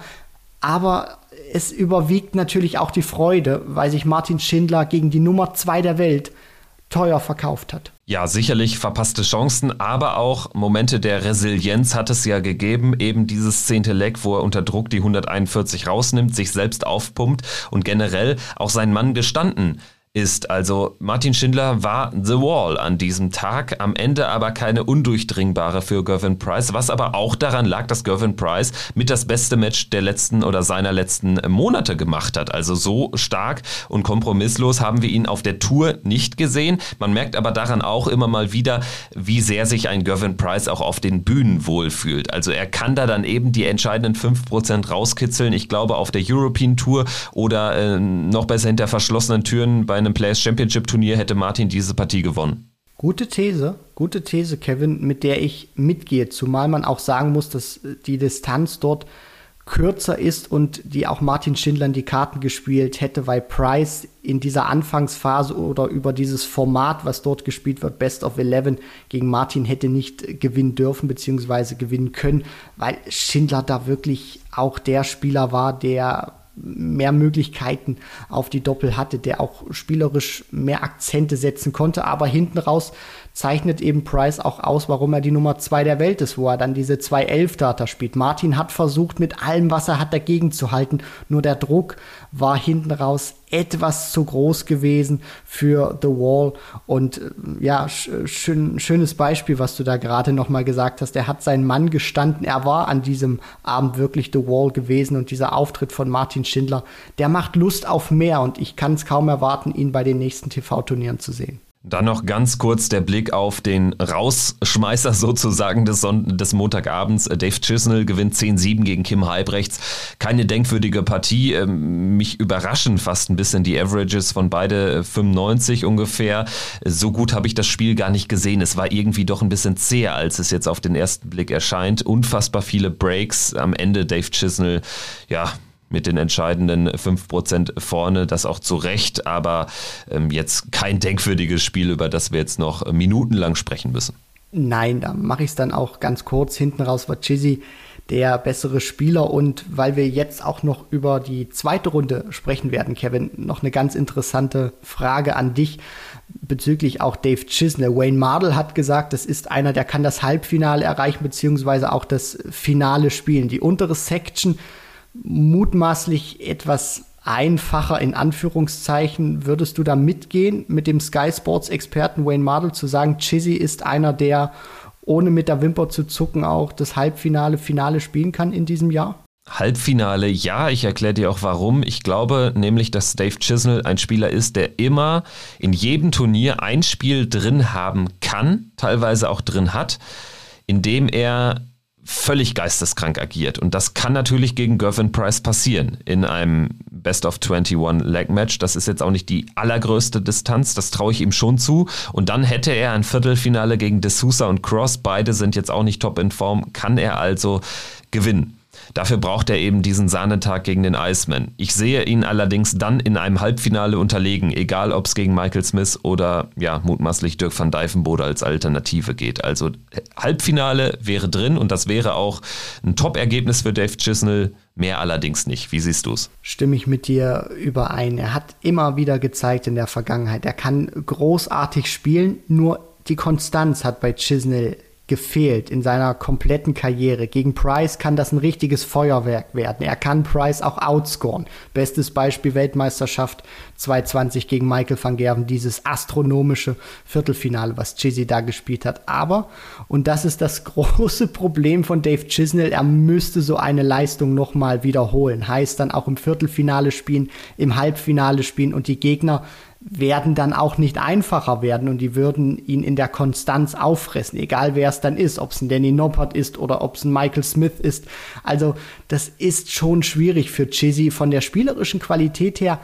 Speaker 2: Aber es überwiegt natürlich auch die Freude, weil sich Martin Schindler gegen die Nummer zwei der Welt teuer verkauft hat.
Speaker 1: Ja, sicherlich verpasste Chancen, aber auch Momente der Resilienz hat es ja gegeben. Eben dieses zehnte Leck, wo er unter Druck die 141 rausnimmt, sich selbst aufpumpt und generell auch seinen Mann gestanden ist. Also Martin Schindler war The Wall an diesem Tag, am Ende aber keine undurchdringbare für Gervin Price, was aber auch daran lag, dass Gervin Price mit das beste Match der letzten oder seiner letzten Monate gemacht hat. Also so stark und kompromisslos haben wir ihn auf der Tour nicht gesehen. Man merkt aber daran auch immer mal wieder, wie sehr sich ein Gervin Price auch auf den Bühnen wohlfühlt. Also er kann da dann eben die entscheidenden 5% rauskitzeln. Ich glaube auf der European Tour oder äh, noch besser hinter verschlossenen Türen bei einem Players Championship Turnier hätte Martin diese Partie gewonnen.
Speaker 2: Gute These, gute These, Kevin, mit der ich mitgehe. Zumal man auch sagen muss, dass die Distanz dort kürzer ist und die auch Martin Schindler in die Karten gespielt hätte, weil Price in dieser Anfangsphase oder über dieses Format, was dort gespielt wird, Best of Eleven, gegen Martin hätte nicht gewinnen dürfen bzw. gewinnen können, weil Schindler da wirklich auch der Spieler war, der mehr Möglichkeiten auf die Doppel hatte, der auch spielerisch mehr Akzente setzen konnte, aber hinten raus zeichnet eben Price auch aus, warum er die Nummer zwei der Welt ist, wo er dann diese 2-11-Data spielt. Martin hat versucht, mit allem, was er hat, dagegen zu halten. Nur der Druck war hinten raus etwas zu groß gewesen für The Wall. Und äh, ja, schön, schönes Beispiel, was du da gerade nochmal gesagt hast. Er hat seinen Mann gestanden. Er war an diesem Abend wirklich The Wall gewesen. Und dieser Auftritt von Martin Schindler, der macht Lust auf mehr. Und ich kann es kaum erwarten, ihn bei den nächsten TV-Turnieren zu sehen.
Speaker 1: Dann noch ganz kurz der Blick auf den Rausschmeißer sozusagen des, Son des Montagabends. Dave Chisnell gewinnt 10-7 gegen Kim Halbrechts. Keine denkwürdige Partie. Ähm, mich überraschen fast ein bisschen die Averages von beide 95 ungefähr. So gut habe ich das Spiel gar nicht gesehen. Es war irgendwie doch ein bisschen zäher, als es jetzt auf den ersten Blick erscheint. Unfassbar viele Breaks. Am Ende Dave Chisnell, ja, mit den entscheidenden 5% vorne, das auch zu Recht, aber ähm, jetzt kein denkwürdiges Spiel, über das wir jetzt noch minutenlang sprechen müssen.
Speaker 2: Nein, da mache ich es dann auch ganz kurz. Hinten raus war Chizzy der bessere Spieler und weil wir jetzt auch noch über die zweite Runde sprechen werden, Kevin, noch eine ganz interessante Frage an dich bezüglich auch Dave Chisnell. Wayne Mardell hat gesagt, das ist einer, der kann das Halbfinale erreichen, beziehungsweise auch das Finale spielen. Die untere Section mutmaßlich etwas einfacher in Anführungszeichen. Würdest du da mitgehen mit dem Sky Sports Experten Wayne Mardell zu sagen, Chizzy ist einer, der ohne mit der Wimper zu zucken auch das Halbfinale, Finale spielen kann in diesem Jahr?
Speaker 1: Halbfinale, ja, ich erkläre dir auch warum. Ich glaube nämlich, dass Dave Chisnell ein Spieler ist, der immer in jedem Turnier ein Spiel drin haben kann, teilweise auch drin hat, in dem er völlig geisteskrank agiert. Und das kann natürlich gegen Gervin Price passieren in einem Best of 21 Leg Match. Das ist jetzt auch nicht die allergrößte Distanz, das traue ich ihm schon zu. Und dann hätte er ein Viertelfinale gegen D'Souza und Cross. Beide sind jetzt auch nicht top in Form. Kann er also gewinnen. Dafür braucht er eben diesen Sahnetag gegen den Iceman. Ich sehe ihn allerdings dann in einem Halbfinale unterlegen, egal ob es gegen Michael Smith oder ja, mutmaßlich Dirk van Dijvenbode als Alternative geht. Also Halbfinale wäre drin und das wäre auch ein Top-Ergebnis für Dave Chisnell. Mehr allerdings nicht. Wie siehst du es?
Speaker 2: Stimme ich mit dir überein. Er hat immer wieder gezeigt in der Vergangenheit, er kann großartig spielen, nur die Konstanz hat bei Chisnell gefehlt in seiner kompletten Karriere. Gegen Price kann das ein richtiges Feuerwerk werden. Er kann Price auch outscoren. Bestes Beispiel Weltmeisterschaft 220 gegen Michael van Gerven, dieses astronomische Viertelfinale, was Chizzy da gespielt hat. Aber, und das ist das große Problem von Dave Chisnell, er müsste so eine Leistung nochmal wiederholen. Heißt dann auch im Viertelfinale spielen, im Halbfinale spielen und die Gegner werden dann auch nicht einfacher werden und die würden ihn in der Konstanz auffressen, egal wer es dann ist, ob es ein Danny Noppert ist oder ob es ein Michael Smith ist. Also das ist schon schwierig für Chizzy. Von der spielerischen Qualität her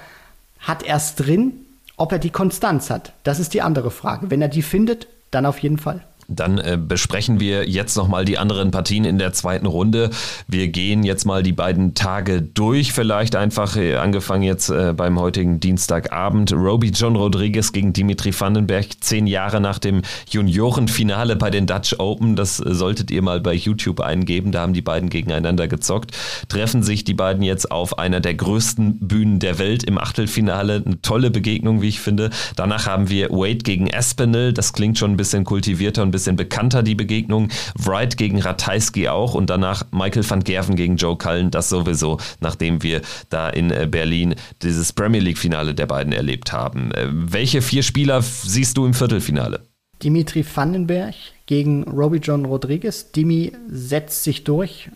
Speaker 2: hat er es drin, ob er die Konstanz hat. Das ist die andere Frage. Wenn er die findet, dann auf jeden Fall.
Speaker 1: Dann äh, besprechen wir jetzt nochmal die anderen Partien in der zweiten Runde. Wir gehen jetzt mal die beiden Tage durch, vielleicht einfach äh, angefangen jetzt äh, beim heutigen Dienstagabend. Roby John Rodriguez gegen Dimitri Vandenberg, zehn Jahre nach dem Juniorenfinale bei den Dutch Open. Das solltet ihr mal bei YouTube eingeben. Da haben die beiden gegeneinander gezockt. Treffen sich die beiden jetzt auf einer der größten Bühnen der Welt im Achtelfinale. Eine tolle Begegnung, wie ich finde. Danach haben wir Wade gegen Espinel. Das klingt schon ein bisschen kultivierter und bisschen bekannter, die Begegnung. Wright gegen Ratajski auch und danach Michael van Gerven gegen Joe Cullen, das sowieso, nachdem wir da in äh, Berlin dieses Premier League-Finale der beiden erlebt haben. Äh, welche vier Spieler siehst du im Viertelfinale?
Speaker 2: Dimitri Vandenberg gegen Robbie John Rodriguez. Dimi setzt sich durch.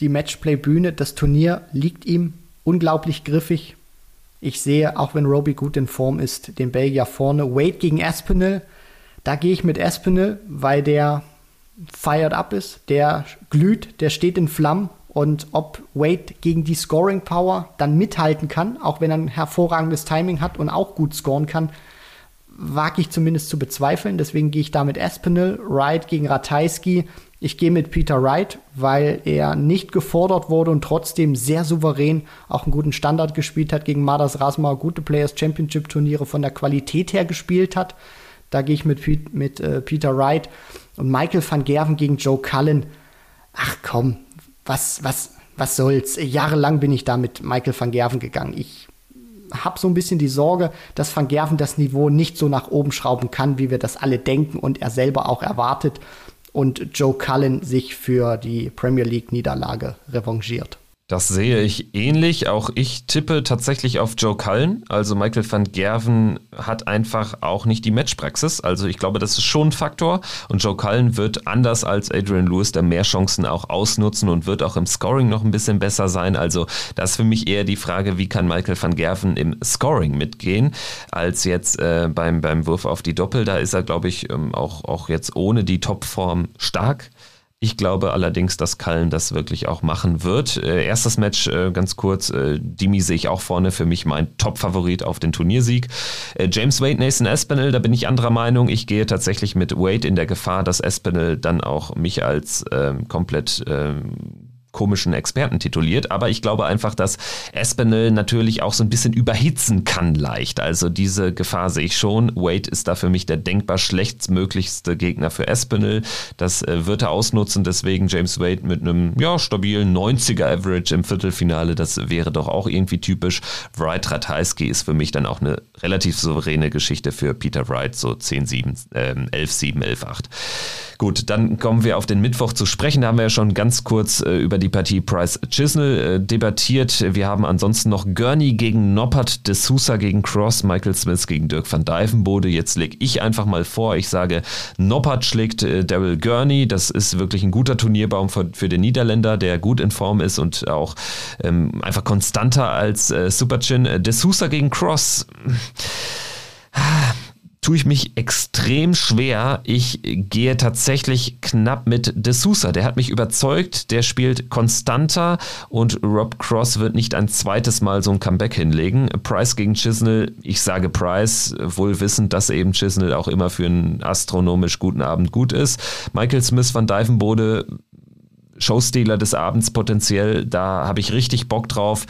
Speaker 2: Die Matchplay-Bühne, das Turnier liegt ihm unglaublich griffig. Ich sehe, auch wenn Roby gut in Form ist, den Belgier vorne. Wade gegen Aspinall. Da gehe ich mit Espinel, weil der fired up ist, der glüht, der steht in Flammen und ob Wade gegen die Scoring Power dann mithalten kann, auch wenn er ein hervorragendes Timing hat und auch gut scoren kann, wage ich zumindest zu bezweifeln. Deswegen gehe ich da mit Espinel, Wright gegen Ratajski. Ich gehe mit Peter Wright, weil er nicht gefordert wurde und trotzdem sehr souverän auch einen guten Standard gespielt hat gegen Madas Rasma, gute Players Championship Turniere von der Qualität her gespielt hat. Da gehe ich mit, mit äh, Peter Wright und Michael van Gerven gegen Joe Cullen. Ach komm, was, was, was soll's? Jahrelang bin ich da mit Michael van Gerven gegangen. Ich habe so ein bisschen die Sorge, dass Van Gerven das Niveau nicht so nach oben schrauben kann, wie wir das alle denken und er selber auch erwartet und Joe Cullen sich für die Premier League Niederlage revanchiert.
Speaker 1: Das sehe ich ähnlich. Auch ich tippe tatsächlich auf Joe Cullen. Also Michael van Gerven hat einfach auch nicht die Matchpraxis. Also ich glaube, das ist schon ein Faktor. Und Joe Cullen wird anders als Adrian Lewis da mehr Chancen auch ausnutzen und wird auch im Scoring noch ein bisschen besser sein. Also das ist für mich eher die Frage, wie kann Michael van Gerven im Scoring mitgehen, als jetzt äh, beim, beim Wurf auf die Doppel. Da ist er, glaube ich, ähm, auch, auch jetzt ohne die Topform stark. Ich glaube allerdings, dass Kallen das wirklich auch machen wird. Äh, erstes Match, äh, ganz kurz, äh, Dimi sehe ich auch vorne, für mich mein Top-Favorit auf den Turniersieg. Äh, James Wade, Nathan Espinel, da bin ich anderer Meinung. Ich gehe tatsächlich mit Wade in der Gefahr, dass Espinel dann auch mich als ähm, komplett ähm, komischen Experten tituliert, aber ich glaube einfach, dass Espinel natürlich auch so ein bisschen überhitzen kann leicht. Also diese Gefahr sehe ich schon. Wade ist da für mich der denkbar schlechtstmöglichste Gegner für Espinel. Das äh, wird er ausnutzen, deswegen James Wade mit einem ja, stabilen 90er Average im Viertelfinale, das wäre doch auch irgendwie typisch. Wright Ratajski ist für mich dann auch eine relativ souveräne Geschichte für Peter Wright, so 10-7, äh, 11-7, 11-8. Gut, dann kommen wir auf den Mittwoch zu sprechen. Da haben wir ja schon ganz kurz äh, über die Partie Price Chisnell äh, debattiert. Wir haben ansonsten noch Gurney gegen Noppert, De Sousa gegen Cross, Michael Smith gegen Dirk van Dijvenbode. Jetzt lege ich einfach mal vor, ich sage, Noppert schlägt äh, Daryl Gurney. Das ist wirklich ein guter Turnierbaum für, für, den Niederländer, der gut in Form ist und auch ähm, einfach konstanter als äh, Superchin. De Sousa gegen Cross tue ich mich extrem schwer. Ich gehe tatsächlich knapp mit De Sousa. Der hat mich überzeugt, der spielt konstanter und Rob Cross wird nicht ein zweites Mal so ein Comeback hinlegen. Price gegen Chisnell, ich sage Price, wohl wissend, dass eben Chisnell auch immer für einen astronomisch guten Abend gut ist. Michael Smith van Dijvenbode, Showstealer des Abends potenziell, da habe ich richtig Bock drauf.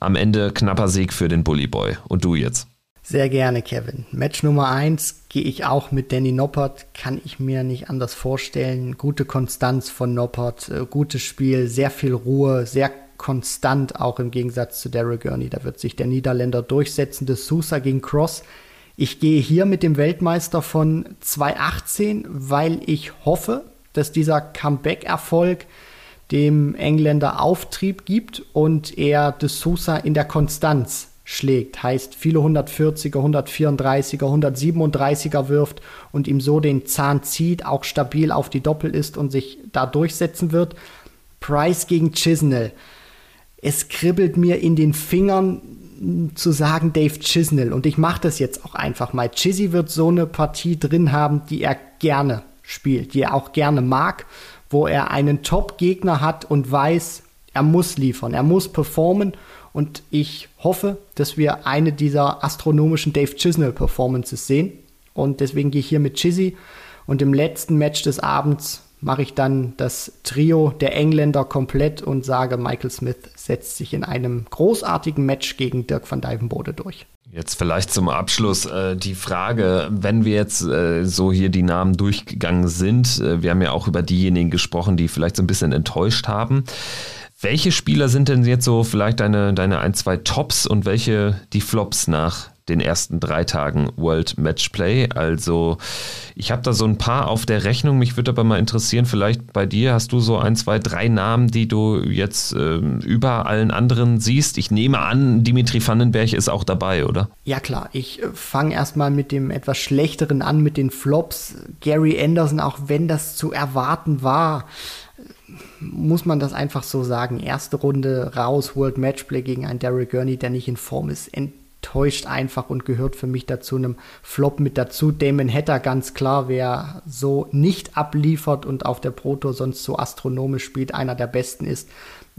Speaker 1: Am Ende knapper Sieg für den Bully Boy. Und du jetzt?
Speaker 2: Sehr gerne, Kevin. Match Nummer 1 gehe ich auch mit Danny Noppert. Kann ich mir nicht anders vorstellen. Gute Konstanz von Noppert, äh, gutes Spiel, sehr viel Ruhe, sehr konstant, auch im Gegensatz zu Daryl Gurney. Da wird sich der Niederländer durchsetzen. Das Sousa gegen Cross. Ich gehe hier mit dem Weltmeister von 2018, weil ich hoffe, dass dieser Comeback-Erfolg dem Engländer Auftrieb gibt und er De Sousa in der Konstanz schlägt, heißt viele 140er, 134er, 137er wirft und ihm so den Zahn zieht, auch stabil auf die Doppel ist und sich da durchsetzen wird. Price gegen Chisnell. Es kribbelt mir in den Fingern zu sagen Dave Chisnell und ich mache das jetzt auch einfach mal. Chizzy wird so eine Partie drin haben, die er gerne spielt, die er auch gerne mag, wo er einen Top-Gegner hat und weiß, er muss liefern, er muss performen und ich hoffe, dass wir eine dieser astronomischen Dave Chisnell Performances sehen. Und deswegen gehe ich hier mit Chizzy. Und im letzten Match des Abends mache ich dann das Trio der Engländer komplett und sage, Michael Smith setzt sich in einem großartigen Match gegen Dirk van Dijvenbode durch.
Speaker 1: Jetzt vielleicht zum Abschluss äh, die Frage, wenn wir jetzt äh, so hier die Namen durchgegangen sind, äh, wir haben ja auch über diejenigen gesprochen, die vielleicht so ein bisschen enttäuscht haben. Welche Spieler sind denn jetzt so vielleicht deine, deine ein, zwei Tops und welche die Flops nach den ersten drei Tagen World Matchplay? Also ich habe da so ein paar auf der Rechnung. Mich würde aber mal interessieren, vielleicht bei dir hast du so ein, zwei, drei Namen, die du jetzt äh, über allen anderen siehst. Ich nehme an, Dimitri Vandenberg ist auch dabei, oder?
Speaker 2: Ja klar, ich äh, fange erstmal mit dem etwas schlechteren an, mit den Flops. Gary Anderson, auch wenn das zu erwarten war muss man das einfach so sagen. Erste Runde raus, World Matchplay gegen einen Daryl Gurney, der nicht in Form ist. Enttäuscht einfach und gehört für mich dazu einem Flop mit dazu. Damon Hatter ganz klar, wer so nicht abliefert und auf der Proto sonst so astronomisch spielt, einer der besten ist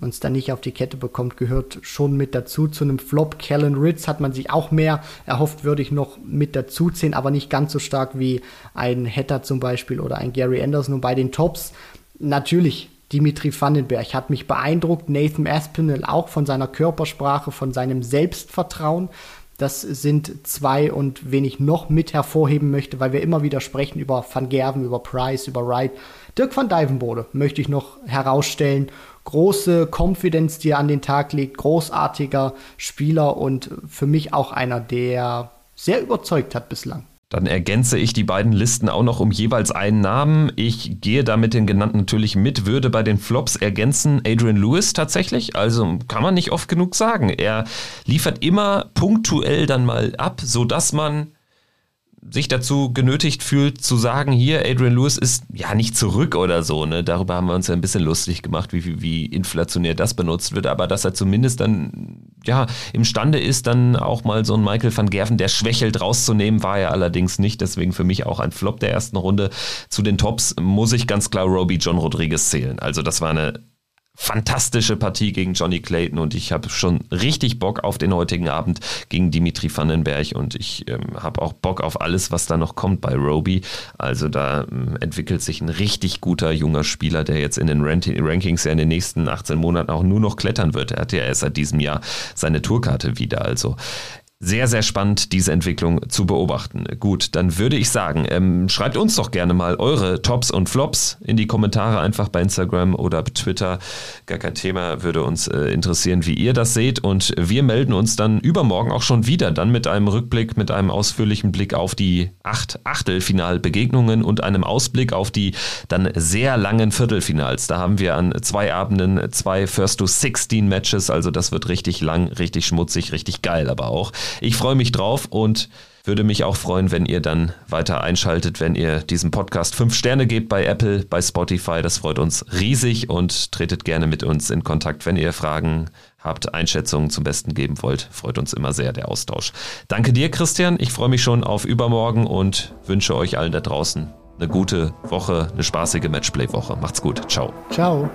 Speaker 2: und es dann nicht auf die Kette bekommt, gehört schon mit dazu. Zu einem Flop Callan Ritz hat man sich auch mehr erhofft, würde ich noch mit dazu ziehen, aber nicht ganz so stark wie ein Hatter zum Beispiel oder ein Gary Anderson. Und bei den Tops natürlich Dimitri Vandenberg hat mich beeindruckt, Nathan Aspinall auch von seiner Körpersprache, von seinem Selbstvertrauen. Das sind zwei und wen ich noch mit hervorheben möchte, weil wir immer wieder sprechen über Van Gerven, über Price, über Wright. Dirk van Dijvenbode möchte ich noch herausstellen. große Confidence, die er an den Tag legt, großartiger Spieler und für mich auch einer, der sehr überzeugt hat bislang.
Speaker 1: Dann ergänze ich die beiden Listen auch noch um jeweils einen Namen. Ich gehe da mit den genannten natürlich mit, würde bei den Flops ergänzen Adrian Lewis tatsächlich. Also kann man nicht oft genug sagen. Er liefert immer punktuell dann mal ab, sodass man sich dazu genötigt fühlt zu sagen, hier, Adrian Lewis ist ja nicht zurück oder so. Ne? Darüber haben wir uns ja ein bisschen lustig gemacht, wie, wie inflationär das benutzt wird. Aber dass er zumindest dann ja imstande ist, dann auch mal so einen Michael van Gerven, der schwächelt, rauszunehmen, war er allerdings nicht. Deswegen für mich auch ein Flop der ersten Runde. Zu den Tops muss ich ganz klar Roby John Rodriguez zählen. Also das war eine fantastische Partie gegen Johnny Clayton und ich habe schon richtig Bock auf den heutigen Abend gegen Dimitri Vandenberg und ich ähm, habe auch Bock auf alles, was da noch kommt bei Roby. Also da ähm, entwickelt sich ein richtig guter junger Spieler, der jetzt in den Rankings ja in den nächsten 18 Monaten auch nur noch klettern wird. Er hat ja erst seit diesem Jahr seine Tourkarte wieder. Also sehr, sehr spannend, diese Entwicklung zu beobachten. Gut, dann würde ich sagen, ähm, schreibt uns doch gerne mal eure Tops und Flops in die Kommentare einfach bei Instagram oder Twitter. Gar kein Thema, würde uns äh, interessieren, wie ihr das seht. Und wir melden uns dann übermorgen auch schon wieder, dann mit einem Rückblick, mit einem ausführlichen Blick auf die acht Achtelfinalbegegnungen und einem Ausblick auf die dann sehr langen Viertelfinals. Da haben wir an zwei Abenden zwei First to 16 Matches, also das wird richtig lang, richtig schmutzig, richtig geil aber auch. Ich freue mich drauf und würde mich auch freuen, wenn ihr dann weiter einschaltet, wenn ihr diesem Podcast fünf Sterne gebt bei Apple, bei Spotify. Das freut uns riesig und tretet gerne mit uns in Kontakt, wenn ihr Fragen habt, Einschätzungen zum Besten geben wollt. Freut uns immer sehr der Austausch. Danke dir, Christian. Ich freue mich schon auf übermorgen und wünsche euch allen da draußen eine gute Woche, eine spaßige Matchplay-Woche. Macht's gut. Ciao.
Speaker 2: Ciao.